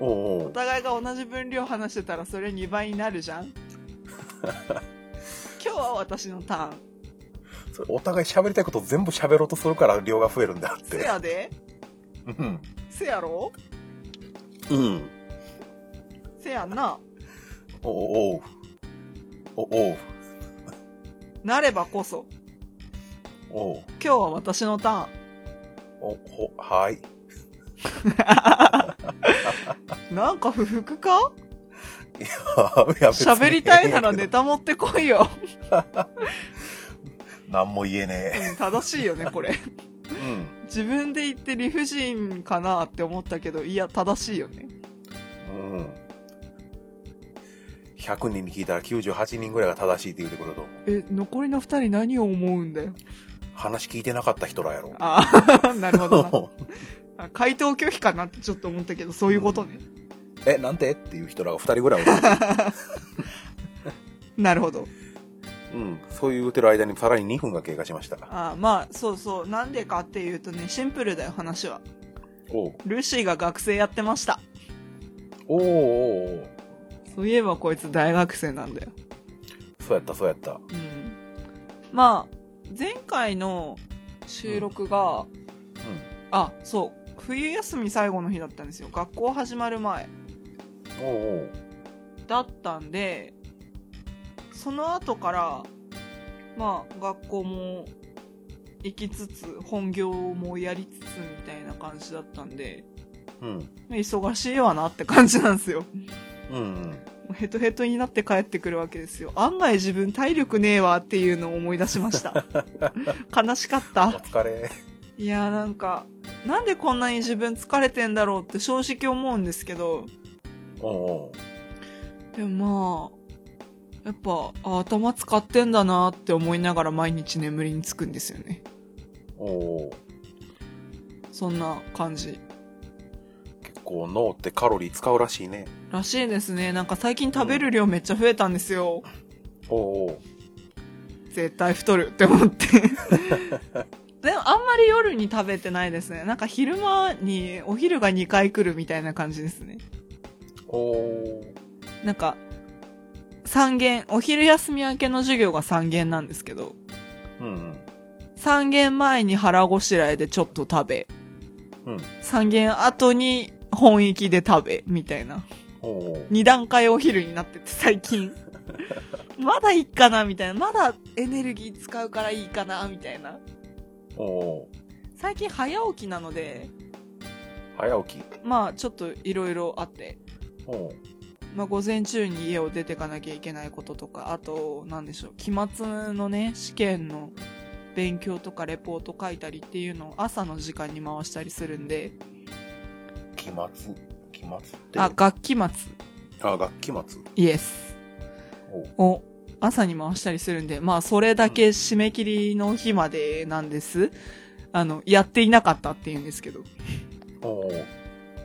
お互いが同じ分量話してたらそれ2倍になるじゃん？今日は私のターン。それお互い喋りたいこと全部喋ろうとするから量が増えるんだっせて。やでうん。せやろ？うん。せやんな。おうおう。おおう。なればこそ。おう。今日は私のターン。お、ほ、はい。なんか不服か？いや別に喋りたいならネタ持ってこいよ。何も言えねうん正しいよね、これ。え。うん。自分で言って理不尽かなって思ったけど、いや、正しいよね。うん。100人に聞いたら98人ぐらいが正しいって言うてくると？思う。え、残りの二人何を思うんだよ。話聞いてなかった人らやろ。ああ、なるほど 回答拒否かなってちょっと思ったけど、そういうことね。え、なんて？っていう人らが2人ぐらい。なるほど。うん。そう言うてる間にさらに2分が経過しました。あまあ、そうそう。なんでかっていうとね、シンプルだよ、話は。おうルーシーが学生やってました。おうおうおうそういえばこいつ大学生なんだよ。そうやった、そうやった。うん。まあ、前回の収録が、うあ、そう。冬休み最後の日だったんですよ。学校始まる前。ん。おうおうだったんで、その後から、まあ、学校も行きつつ、本業もやりつつみたいな感じだったんで、うん。忙しいわなって感じなんですよ。うんうん。ヘトヘトになって帰ってくるわけですよ。案外自分体力ねえわっていうのを思い出しました。悲しかっおた。疲れ。いやーなんか、なんでこんなに自分疲れてんだろうって正直思うんですけど、おうでもまあ、やっぱ、あ頭使ってんだなって思いながら毎日眠りにつくんですよね。おおそんな感じ。結構脳ってカロリー使うらしいね。らしいですね。なんか最近食べる量めっちゃ増えたんですよ。おお絶対太るって思って。でもあんまり夜に食べてないですね。なんか昼間にお昼が2回来るみたいな感じですね。おおなんか、3限、お昼休み明けの授業が3限なんですけど、うん3限前に腹ごしらえでちょっと食べ、うん。うん。3限後に本域で食べ、みたいな。おお2段階お昼になってて最近。まだいいかなみたいな。まだエネルギー使うからいいかなみたいな。最近早起きなので、早起き？まあちょっといろいろあって、まあ午前中に家を出てかなきゃいけないこととか、あと、なんでしょう、期末のね、試験の勉強とかレポート書いたりっていうのを朝の時間に回したりするんで、期末期末って。あ、学期末、あ、学期末。イエスおを朝に回したりするんで、まあそれだけ締め切りの日までなんです。あの、やっていなかったって言うんですけど。おお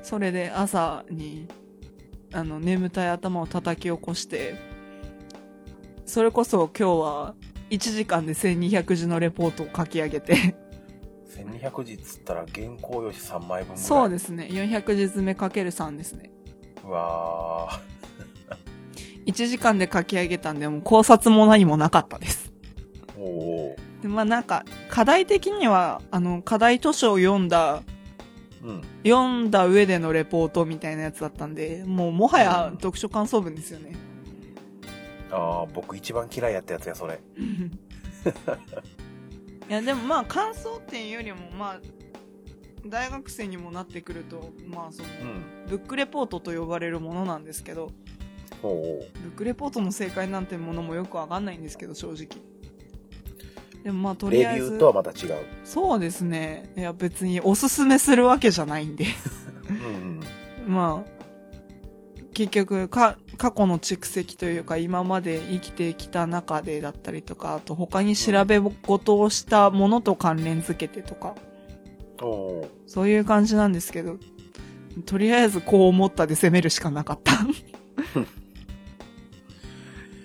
それで朝に、あの、眠たい頭を叩き起こして、それこそ今日は1時間で1200字のレポートを書き上げて、1200字っつったら原稿用紙3枚分ぐらい。。そうですすね、400字詰めかける3ですね。うわ1 時間で書き上げたんで、もう考察も何もなかったです。ーおおでまあなんか、課題的には、あの、課題図書を読んだ、うん。読んだ上でのレポートみたいなやつだったんで、もうもはや読書感想文ですよね。ああ、僕一番嫌いやったやつや、それ。いやでもまあ感想点よりもまあ大学生にもなってくるとまあそのうん。ブックレポートと呼ばれるものなんですけどおおブックレポートの正解なんてものもよくわかんないんですけど正直でもまあとりあえずレビューとはまた違う。そうですねいや別におすすめするわけじゃないんでうんうん。まあ結局か過去の蓄積というか今まで生きてきた中でだったりとかあと他に調べ事をしたものと関連づけてとかおおそういう感じなんですけど、とりあえずこう思ったで攻めるしかなかった。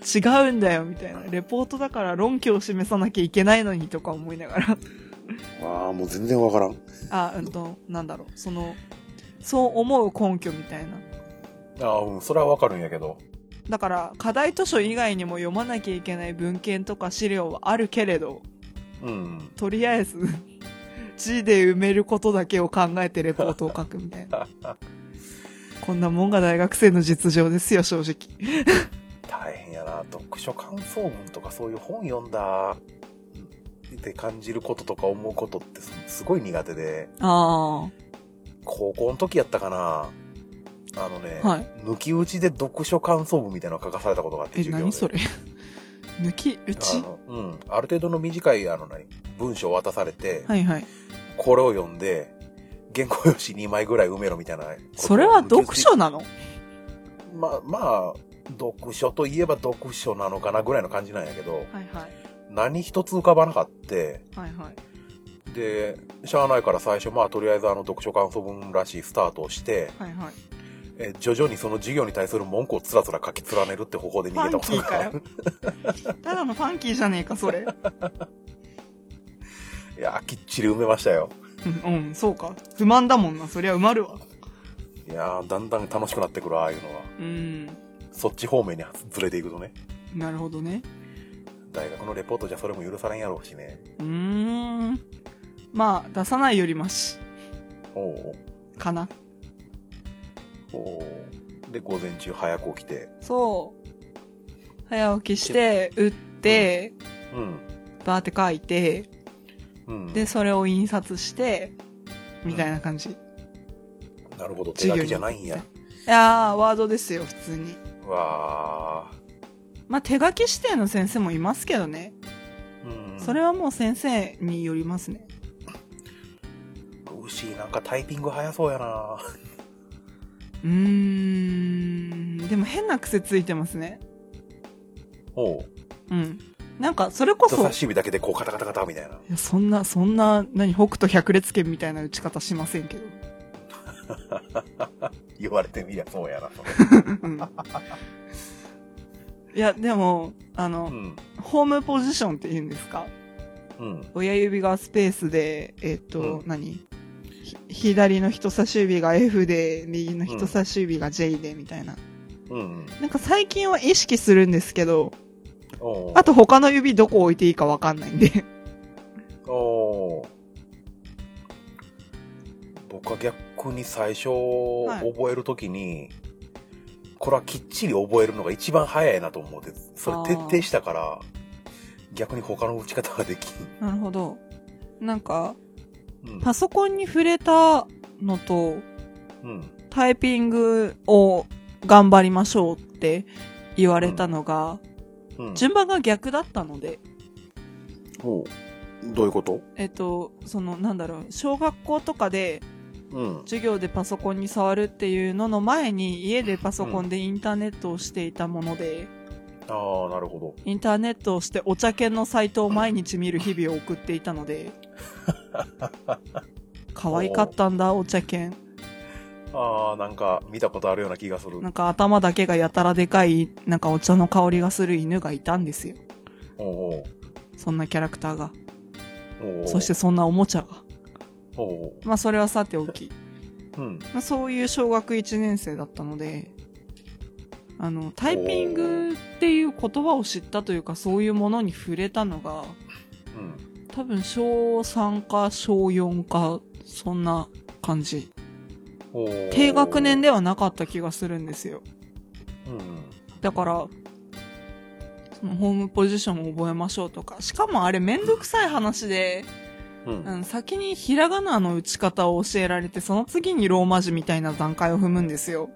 違うんだよ、みたいな。レポートだから論拠を示さなきゃいけないのにとか思いながら。ああ、もう全然わからん。あ、うんと、なんだろう、その、そう思う根拠みたいな。ああ、うん、それはわかるんやけど。だから、課題図書以外にも読まなきゃいけない文献とか資料はあるけれど、うん。とりあえず、字で埋めることだけを考えてレポートを書くみたいな。こんなもんが大学生の実情ですよ、正直。大変やな。読書感想文とかそういう本読んだって感じることとか思うことってすすごい苦手で、あ高校の時やったかな。あのね、はい抜き打ちで読書感想文みたいなの書かされたことがあって、え、授業で何それ？抜き打ち？あの、うん。ある程度の短い、あの、何、文章を渡されて、はいはい。これを読んで、原稿用紙2枚ぐらい埋めろみたいなことを。それは読書なの？まあ、まあ、読書といえば読書なのかなぐらいの感じなんやけど、はいはい。何一つ浮かばなかって、はいはい。で、しゃあないから最初、まあ、とりあえずあの、読書感想文らしいスタートをして、はいはい。え徐々にその授業に対する文句をつらつら書き連ねるって方法で逃げたことが。ただのファンキーじゃねえか、それ。いや、きっちり埋めましたよ。うん、うん、そうか。不満だもんな。そりゃ埋まるわ。いやーだんだん楽しくなってくる、ああいうのは。うん。そっち方面にずれていくとね。なるほどね。大学のレポートじゃそれも許されんやろうしね。うーん。まあ、出さないよりマシ。おおかな。で、午前中早く起きて。そう。早起きして、打って、うん。バーって書いて、うん。で、それを印刷して、みたいな感じ。いなるほど、手書きじゃないんや。やー、ワードですよ、普通に。わまあ、手書き指定の先生もいますけどね。ー。うん。それはもう先生によりますね。牛なんかタイピング早そうやなうーん。でも変な癖ついてますね。おう。うん。なんか、それこそ、い人差し指だけでこうカタカタカタみたいな。や、そんな、そんな、何、北斗百裂拳みたいな打ち方しませんけど。言われてみりゃそうやな、それ。うん。いや、でも、あの、うん。ホームポジションって言うんですか？うん。親指がスペースで、えっ、と、うん何？ひ左の人差し指が F で、右の人差し指が J で、みたいな。うんうん。なんか最近は意識するんですけど、おうあと他の指どこ置いていいかわかんないんで。おー僕は逆に最初はい覚えるときに、これはきっちり覚えるのが一番早いなと思って、それ徹底したから、逆に他の打ち方ができん。なるほど。なんか、うん。パソコンに触れたのと、うん。タイピングを頑張りましょうって言われたのが、うん。順番が逆だったので、おうどういうこと？えっと、その、なんだろう、小学校とかでうん。授業でパソコンに触るっていうのの前に家でパソコンでインターネットをしていたもので、ああ、なるほインターネットをしてお茶犬のサイトを毎日見る日々を送っていたので、可愛かったんだ、お茶犬。ど。ああ、なんか見たことあるような気がする。なんか頭だけがやたらでかい、なんかお茶の香りがする犬がいたんですよ。おそんなキャラクターが。そしてそんなおもちゃが。まあそれはさておき。うん。まあそういう小学1年生だったので、あの、タイピングっていう言葉を知ったというか、そういうものに触れたのが、うん。多分小3か小4か、そんな感じ。低学年ではなかった気がするんですよ。うん。だから、そのホームポジションを覚えましょうとか。しかもあれめんどくさい話で、うん。うん、先にひらがなの打ち方を教えられて、その次にローマ字みたいな段階を踏むんですよ。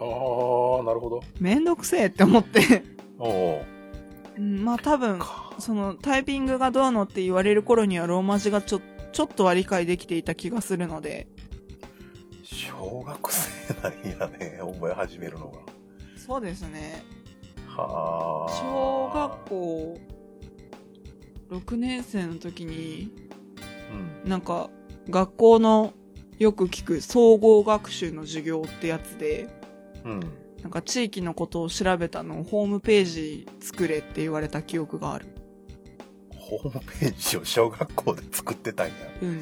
ああ、なるほど。めんどくせえって思って。おううんまあ多分、か。そのタイピングがどうのって言われる頃にはローマ字がちょ、ちょっとは理解できていた気がするので、小学生なんやね、覚え始めるのが。そうですね。はあ。小学校6年生の時に、うん。なんか学校のよく聞く総合学習の授業ってやつで、うん。なんか地域のことを調べたのをホームページ作れって言われた記憶がある。ホームページを小学校で作ってたんや。うん。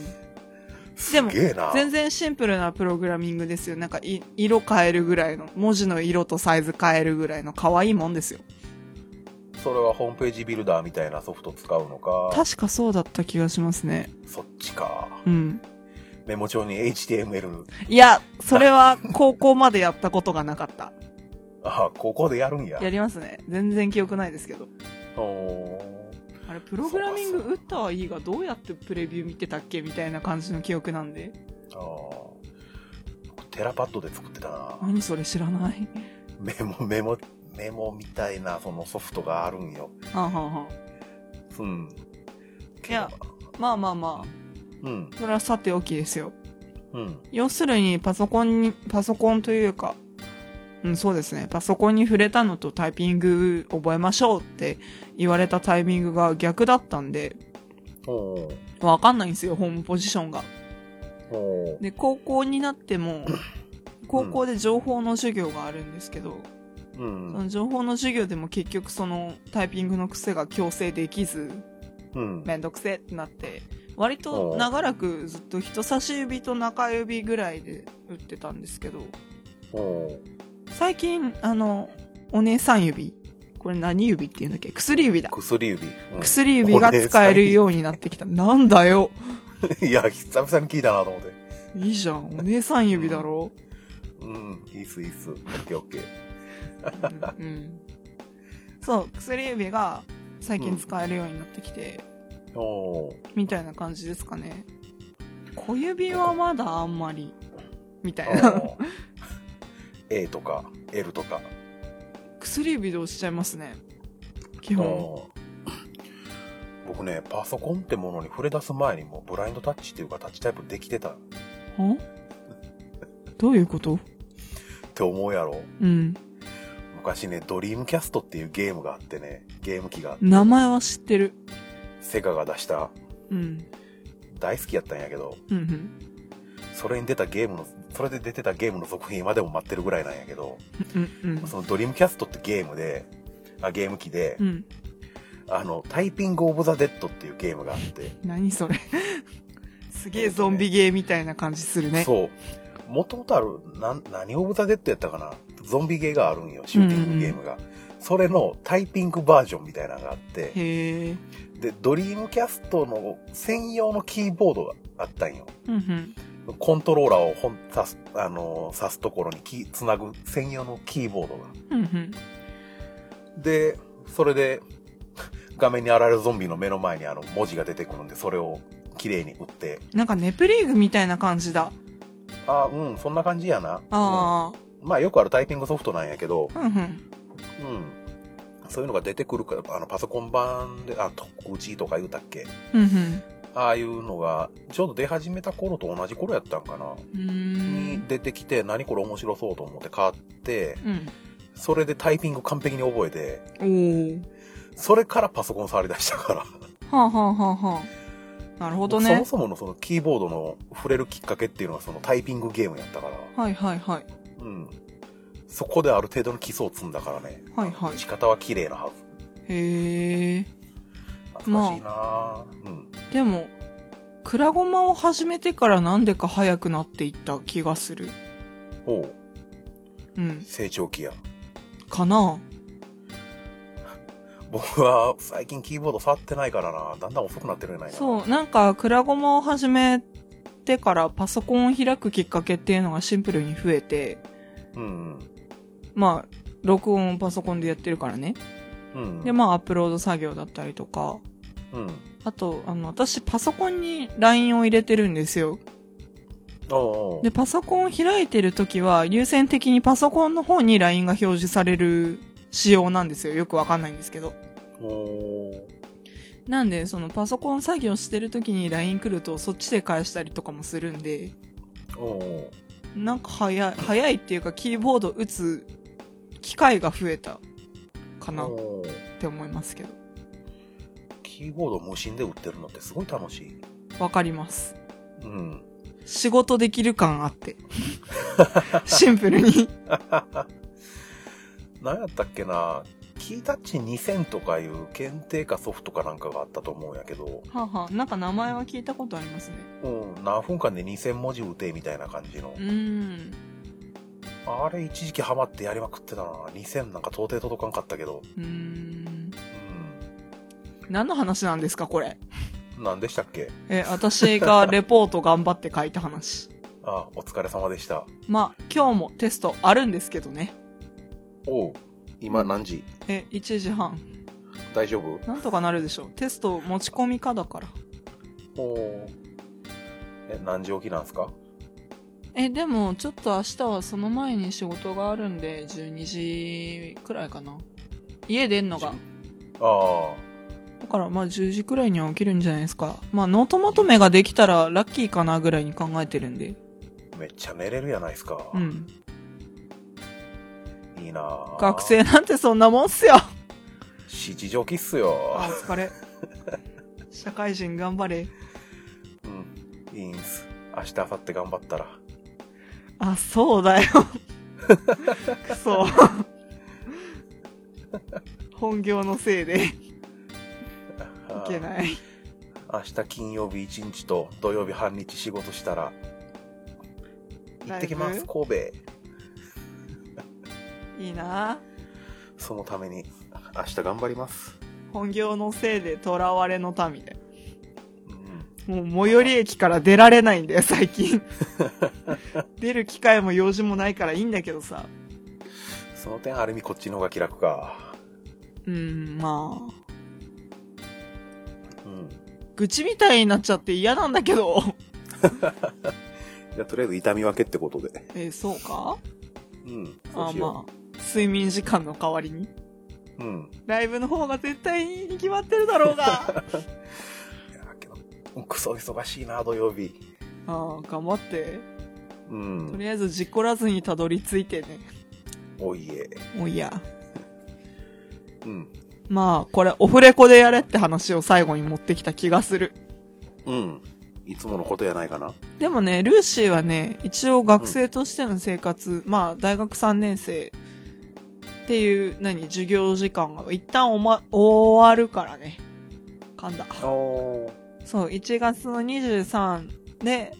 すでも。全然シンプルなプログラミングですよ。なんかい色変えるぐらいの、文字の色とサイズ変えるぐらいの可愛いもんですよ。それはホームページビルダーみたいなソフト使うのか？確かそうだった気がしますね。そっちか。うん。メモ帳に HTML。いや、それは高校までやったことがなかった。あ、ここでやるんや。やりますね。全然記憶ないですけど。おーあれ、プログラミング打ったはいいが、どうやってプレビュー見てたっけみたいな感じの記憶なんで。あーテラパッドで作ってたな。何それ知らない。メモ、メモ、メモみたいなそのソフトがあるんよ。はんはんはん。うん。いやまあまあまうんあ、。それはさておきですよ。うん。要するに、パソコンに、パソコンというか、うん、そうですね。パソコンに触れたのとタイピング覚えましょうって言われたタイミングが逆だったんで、わかんないんですよ、ホームポジションが。で、高校になっても、高校で情報の授業があるんですけど、うそん。の情報の授業でも結局そのタイピングの癖が強制できず、うん。めんどくせえってなって、割と長らくずっと人差し指と中指ぐらいで打ってたんですけど、最近、あの、お姉さん指。これ何指って言うんだっけ？薬指だ。薬指。うん薬指が使えるようになってきた。なんだよ。いや、久々に聞いたなと思って。いいじゃん。お姉さん指だろ？うん。いいっす、いいっす。オッケーオッケー。うん。うんそう、薬指が最近使えるようになってきて、みたいな感じですかね。小指はまだあんまり、みたいあな。ー A とか L とか。薬指で押しちゃいますね。基本。うん僕ね、パソコンってものに触れ出す前にもうブラインドタッチっていうかタッチタイプできてたどういうこと？て思うやろ。うん。昔ね、ドリームキャストっていうゲームがあってね、ゲーム機があって、名前は知ってる。セガが出した、うん。大好きやったんやけど、うんうん。それに出たゲームの、それで出てたゲームの続編今でも待ってるぐらいなんやけど、うんうん。そのドリームキャストってゲームで、あゲーム機で、うん。あの、 Typing of the Dead っていうゲームがあって、何それ。すげえゾンビゲーみたいな感じするね。そう。もともとある、なん、何 of the Dead やったかな？ゾンビゲーがあるんよ、シューティングゲームが。それのタイピングバージョンみたいなのがあって、へえ。で、ドリームキャストの専用のキーボードがあったんよ。うんうん。コントローラーをほん刺す、あのー、刺すところにキー、つなぐ専用のキーボードが。うんうん。で、それで、画面に現れるゾンビの目の前にあの文字が出てくるんで、それを綺麗に打って、なんかネプリーグみたいな感じだ。あうん、そんな感じやな。あうんまあよくあるタイピングソフトなんやけど、あ。うんうん。うん。そういうのが出てくるから、あの、パソコン版で、あ、特打とか言うたっけ？うんうん。ああいうのが、ちょうど出始めた頃と同じ頃やったんかな。に。出てきて、何これ面白そうと思って買って、うん。それでタイピング完璧に覚えて。それからパソコン触り出したから。はあはあはあはあ。なるほどねそも。そものそのキーボードの触れるきっかけっていうのはそのタイピングゲームやったから、はいはいはい。うん。そこである程度の基礎を積んだからね。はいはい打ち方は綺麗なはず。へえ。懐かしいなぁうん。でも、クラゴマを始めてからなんでか早くなっていった気がする。おう、うん。成長期や。かな 僕は最近キーボード触ってないからなだんだん遅くなってるやないな。そう、なんか、クラゴマを始めてからパソコンを開くきっかけっていうのがシンプルに増えて、うんまあ、録音をパソコンでやってるからね。うん。うん。で、まあ、アップロード作業だったりとか、うん。あと、あの、私、パソコンに LINE を入れてるんですよ。で、パソコンを開いてるときは、優先的にパソコンの方に LINE が表示される仕様なんですよ。よくわかんないんですけど。なんで、そのパソコン作業してるときに LINE 来ると、そっちで返したりとかもするんで、なんか早い、早いっていうか、キーボード打つ機会が増えたかなって思いますけど。キーボード無心で打ってるのってすごい楽しい。わかります。うん。仕事できる感あって。シンプルに。何やったっけなキータッチ2000とかいう検定かソフトかなんかがあったと思うんやけど、はあ、はあ、なんか名前は聞いたことありますね。うん、何分間で2000文字打てみたいな感じのう。ーん。あれ一時期ハマってやりまくってたな2000なんか到底届かんかったけど。うーん。う何の話なんですか、これ？ん。何でしたっけ？え、私がレポート頑張って書いた話。あ、お疲れ様でした。まあ、今日もテストあるんですけどね。おう。今何時？え、1時半。大丈夫？なんとかなるでしょう。テスト持ち込みかだから。おう。え、何時起きなんすか？え、でも、ちょっと明日はその前に仕事があるんで、12時くらいかな。家出んのが。あだから、まあ10時くらいには起きるんじゃないですか。まあ、ノートまとめができたらラッキーかなぐらいに考えてるんで。あ、めっちゃ寝れるやないですか。うん。いいなぁ学生なんてそんなもんっすよ。七時起きっすよ。あ、お疲れ。社会人頑張れ。うん。いいんす。明日、明後日頑張ったら。あ、そうだよ。くそ。本業のせいでいけい。ない。明日金曜日一日と土曜日半日仕事したら、行ってきます、神戸。いいなそのために、明日頑張ります。本業のせいで囚われの民で。うん。もう最寄り駅から出られないんだよ、最近。出る機会も用事もないからいいんだけどさ。その点、ある意味こっちの方が気楽か。うん、まあ。うん。愚痴みたいになっちゃって嫌なんだけど。じゃあ、とりあえず痛み分けってことで。えそうかうん。そあまあ。睡眠時間の代わりに。うん。ライブの方が絶対に決まってるだろうが。クソ忙しいな、土曜日。ああ、頑張って。うん。とりあえず事故らずにたどり着いてね。おいえ。おいや。うん。まあ、これ、オフレコでやれって話を最後に持ってきた気がする。うん。いつものことやないかな。でもね、ルーシーはね、一応学生としての生活、まあ、大学3年生っていう、何、授業時間が一旦おま、終わるからね。噛んだ。おー。そう、1月の23で、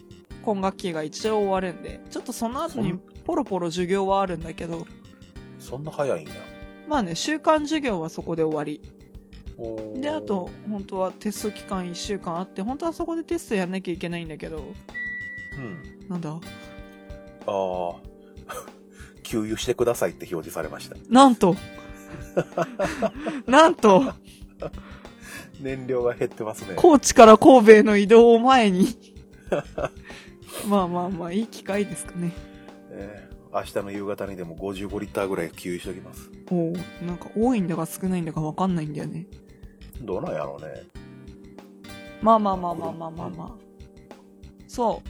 今学期が一応終わるんで、ちょっとその後にポロポロ授業はあるんだけど、そんな早いんや。まあね、週間授業はそこで終わり。おーで、あと、本当はテスト期間1週間あって、本当はそこでテストやんなきゃいけないんだけど、うん。なんだ？ああ。給油してくださいって表示されました。なんとなんと燃料が減ってますね。高知から神戸への移動を前に まあまあまあ、いい機会ですかね。えー明日の夕方にでも55リッターぐらい給油しておきます。おうなんか多いんだか少ないんだかわかんないんだよね。どうなんやろうね。まあまあまあまあまあまあまあ。そう。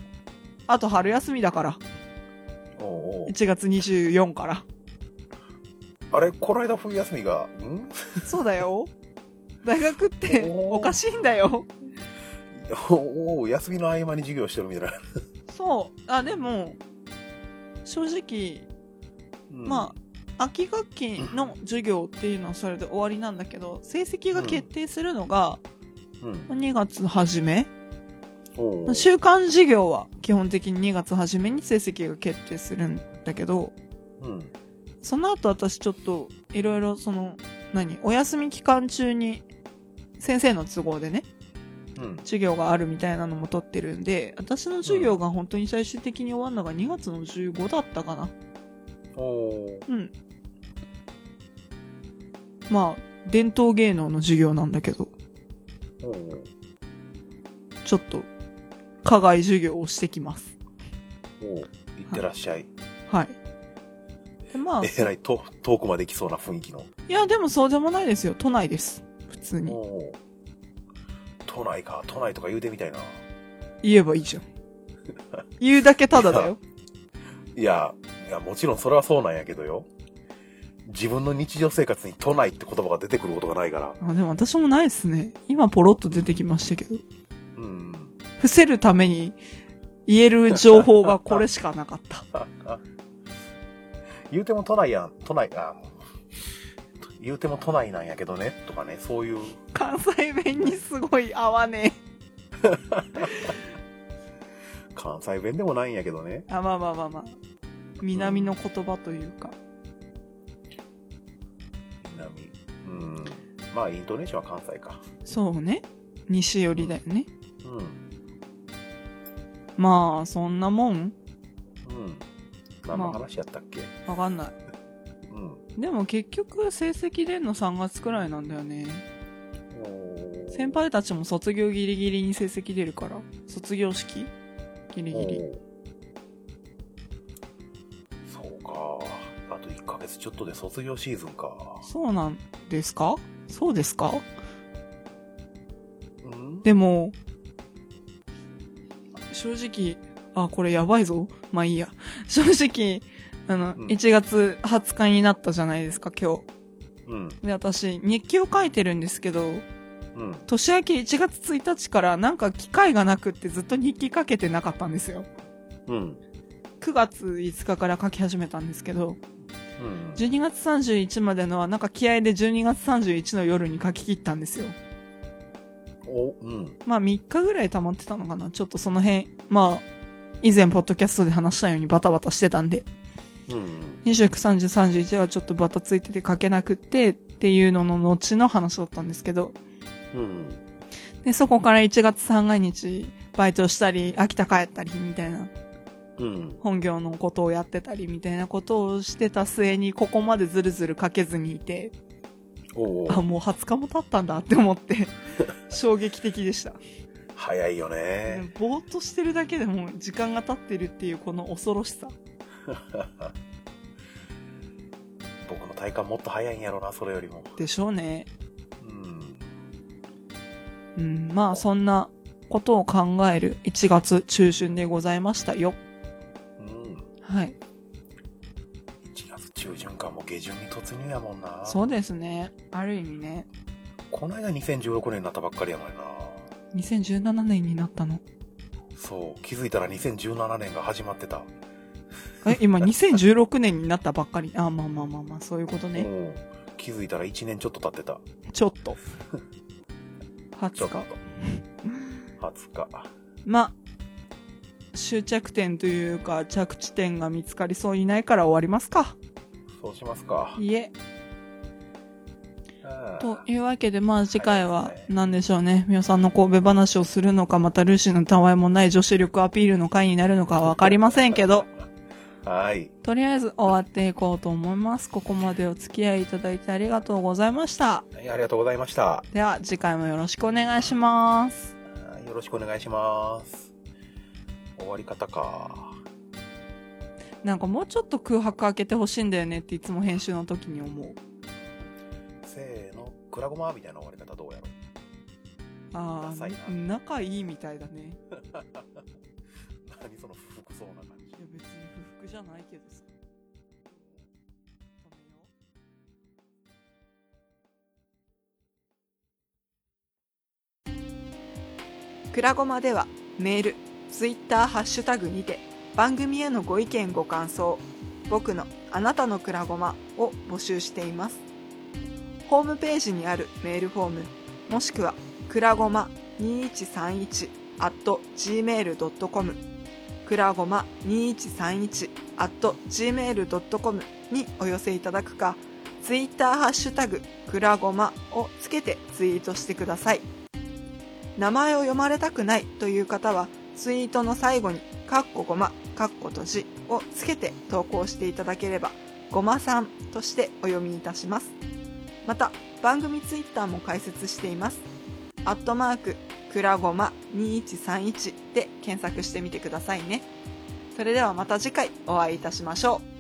あと春休みだから。おうおう1月24から。あれ、この間冬休みが、ん？そうだよ。大学っておかしいんだよ。おお休みの合間に授業してるみたいな。そう。あ、でも、正直、うんまあ、秋学期の授業っていうのはそれで終わりなんだけど、成績が決定するのがうん。2月初め、おう週間授業は基本的に2月初めに成績が決定するんだけど、うん。その後私ちょっといろいろその、何、お休み期間中に先生の都合でね、うん。授業があるみたいなのも取ってるんで、私の授業が本当に最終的に終わるのが2月の15だったかな。おううん。まあ、伝統芸能の授業なんだけど、ちょっと、課外授業をしてきます。おういってらっしゃい。はい。でまあ、えらいと遠くまで行きそうな雰囲気の。いや、でもそうでもないですよ。都内です。普通に。おう都内か、都内とか言うてみたいな。言えばいいじゃん。言うだけただだよ。いや、いや、もちろんそれはそうなんやけどよ。自分の日常生活に都内って言葉が出てくることがないから。あ、でも私もないですね。今ポロッと出てきましたけど。うん。伏せるために言える情報がこれしかなかった。言うても都内やん、都内、あ、言うても都内なんやけどね、とかね、そういう、関西弁にすごい合わね 関西弁でもないんやけどね。え。あ、まあまあまあまあ。南の言葉というか。南。うん。まあ、イントネーションは関西か。そうね。西寄りだよね。うん。まあ、そんなもんうん。何の話やったっけ、わかんない。うん。でも結局成績出んの3月くらいなんだよね。先輩たちも卒業ギリギリに成績出るから。卒業式？ギリギリ。そうか。あと1ヶ月ちょっとで卒業シーズンか。そうなんですか？そうですか？うん？でも、正直、あ、これやばいぞ。まあいいや。正直、あの、うん1月20日になったじゃないですか、今うん。日。で、私、日記を書いてるんですけど、うん。年明け1月1日からなんか機会がなくってずっと日記書けてなかったんですよ。うん。9月5日から書き始めたんですけど、うん。12月31までのはなんか気合で12月31の夜に書き切ったんですよ。お、うん。まあ3日ぐらい溜まってたのかな。ちょっとその辺、まあ、以前ポッドキャストで話したようにバタバタしてたんで、うん。29、30、31はちょっとバタついてて書けなくってっていうのの後の話だったんですけど、うん。で、そこから1月三が日、バイトしたり、秋田帰ったりみたいな、うん。本業のことをやってたりみたいなことをしてた末に、ここまでずるずる書けずにいて、おあ、もう20日も経ったんだって思って、衝撃的でした。早いよね。ぼーっとしてるだけでも時間が経ってるっていうこの恐ろしさ。僕の体感もっと早いんやろな、それよりも。でしょうね。うん。うん、まあそんなことを考える1月中旬でございましたよ。うん。はい。1月中旬か、突入やもんな。そうですね。ある意味ね。この間2016年になったばっかりやのにな。2017年になったの。そう、気づいたら2017年が始まってた。え、今2016年になったばっかり。あ、まあまあまあまあ、そういうことね。うん気づいたら1年ちょっと経ってた。ちょっと。20ちょっと日。。20日。ま、終着点というか、着地点が見つかりそうにないから終わりますか。そうしますか。いえ。ああというわけで、まあ次回は何でしょうね。みおさんの神戸話をするのか、またルーシーのたわいもない女子力アピールの回になるのかわかりませんけど、はい。とりあえず終わっていこうと思います。ここまでお付き合いいただいてありがとうございました。はいありがとうございました。では次回もよろしくお願いします。はいよろしくお願いします。終わり方か。なんかもうちょっと空白開けてほしいんだよねっていつも編集の時に思う。せーの、クラゴマみたいな終わり方どうやろああ、仲いいみたいだね。何その不服そうな感じいや。別にじゃないけどさ。くらごまではメール、ツイッター、ハッシュタグにて番組へのご意見ご感想、僕のあなたのくらごまを募集しています。ホームページにあるメールフォーム、もしくはくらごま2131 at gmail.com くらごま2131 at gmail.com にお寄せいただくか、ツイッターハッシュタグくらごまをつけてツイートしてください。名前を読まれたくないという方は、ツイートの最後に、かっこごま、かっことじをつけて投稿していただければ、ごまさんとしてお読みいたします。また、番組ツイッターも開設しています。アットマーク、くらごま2131で検索してみてくださいね。それではまた次回お会いいたしましょう。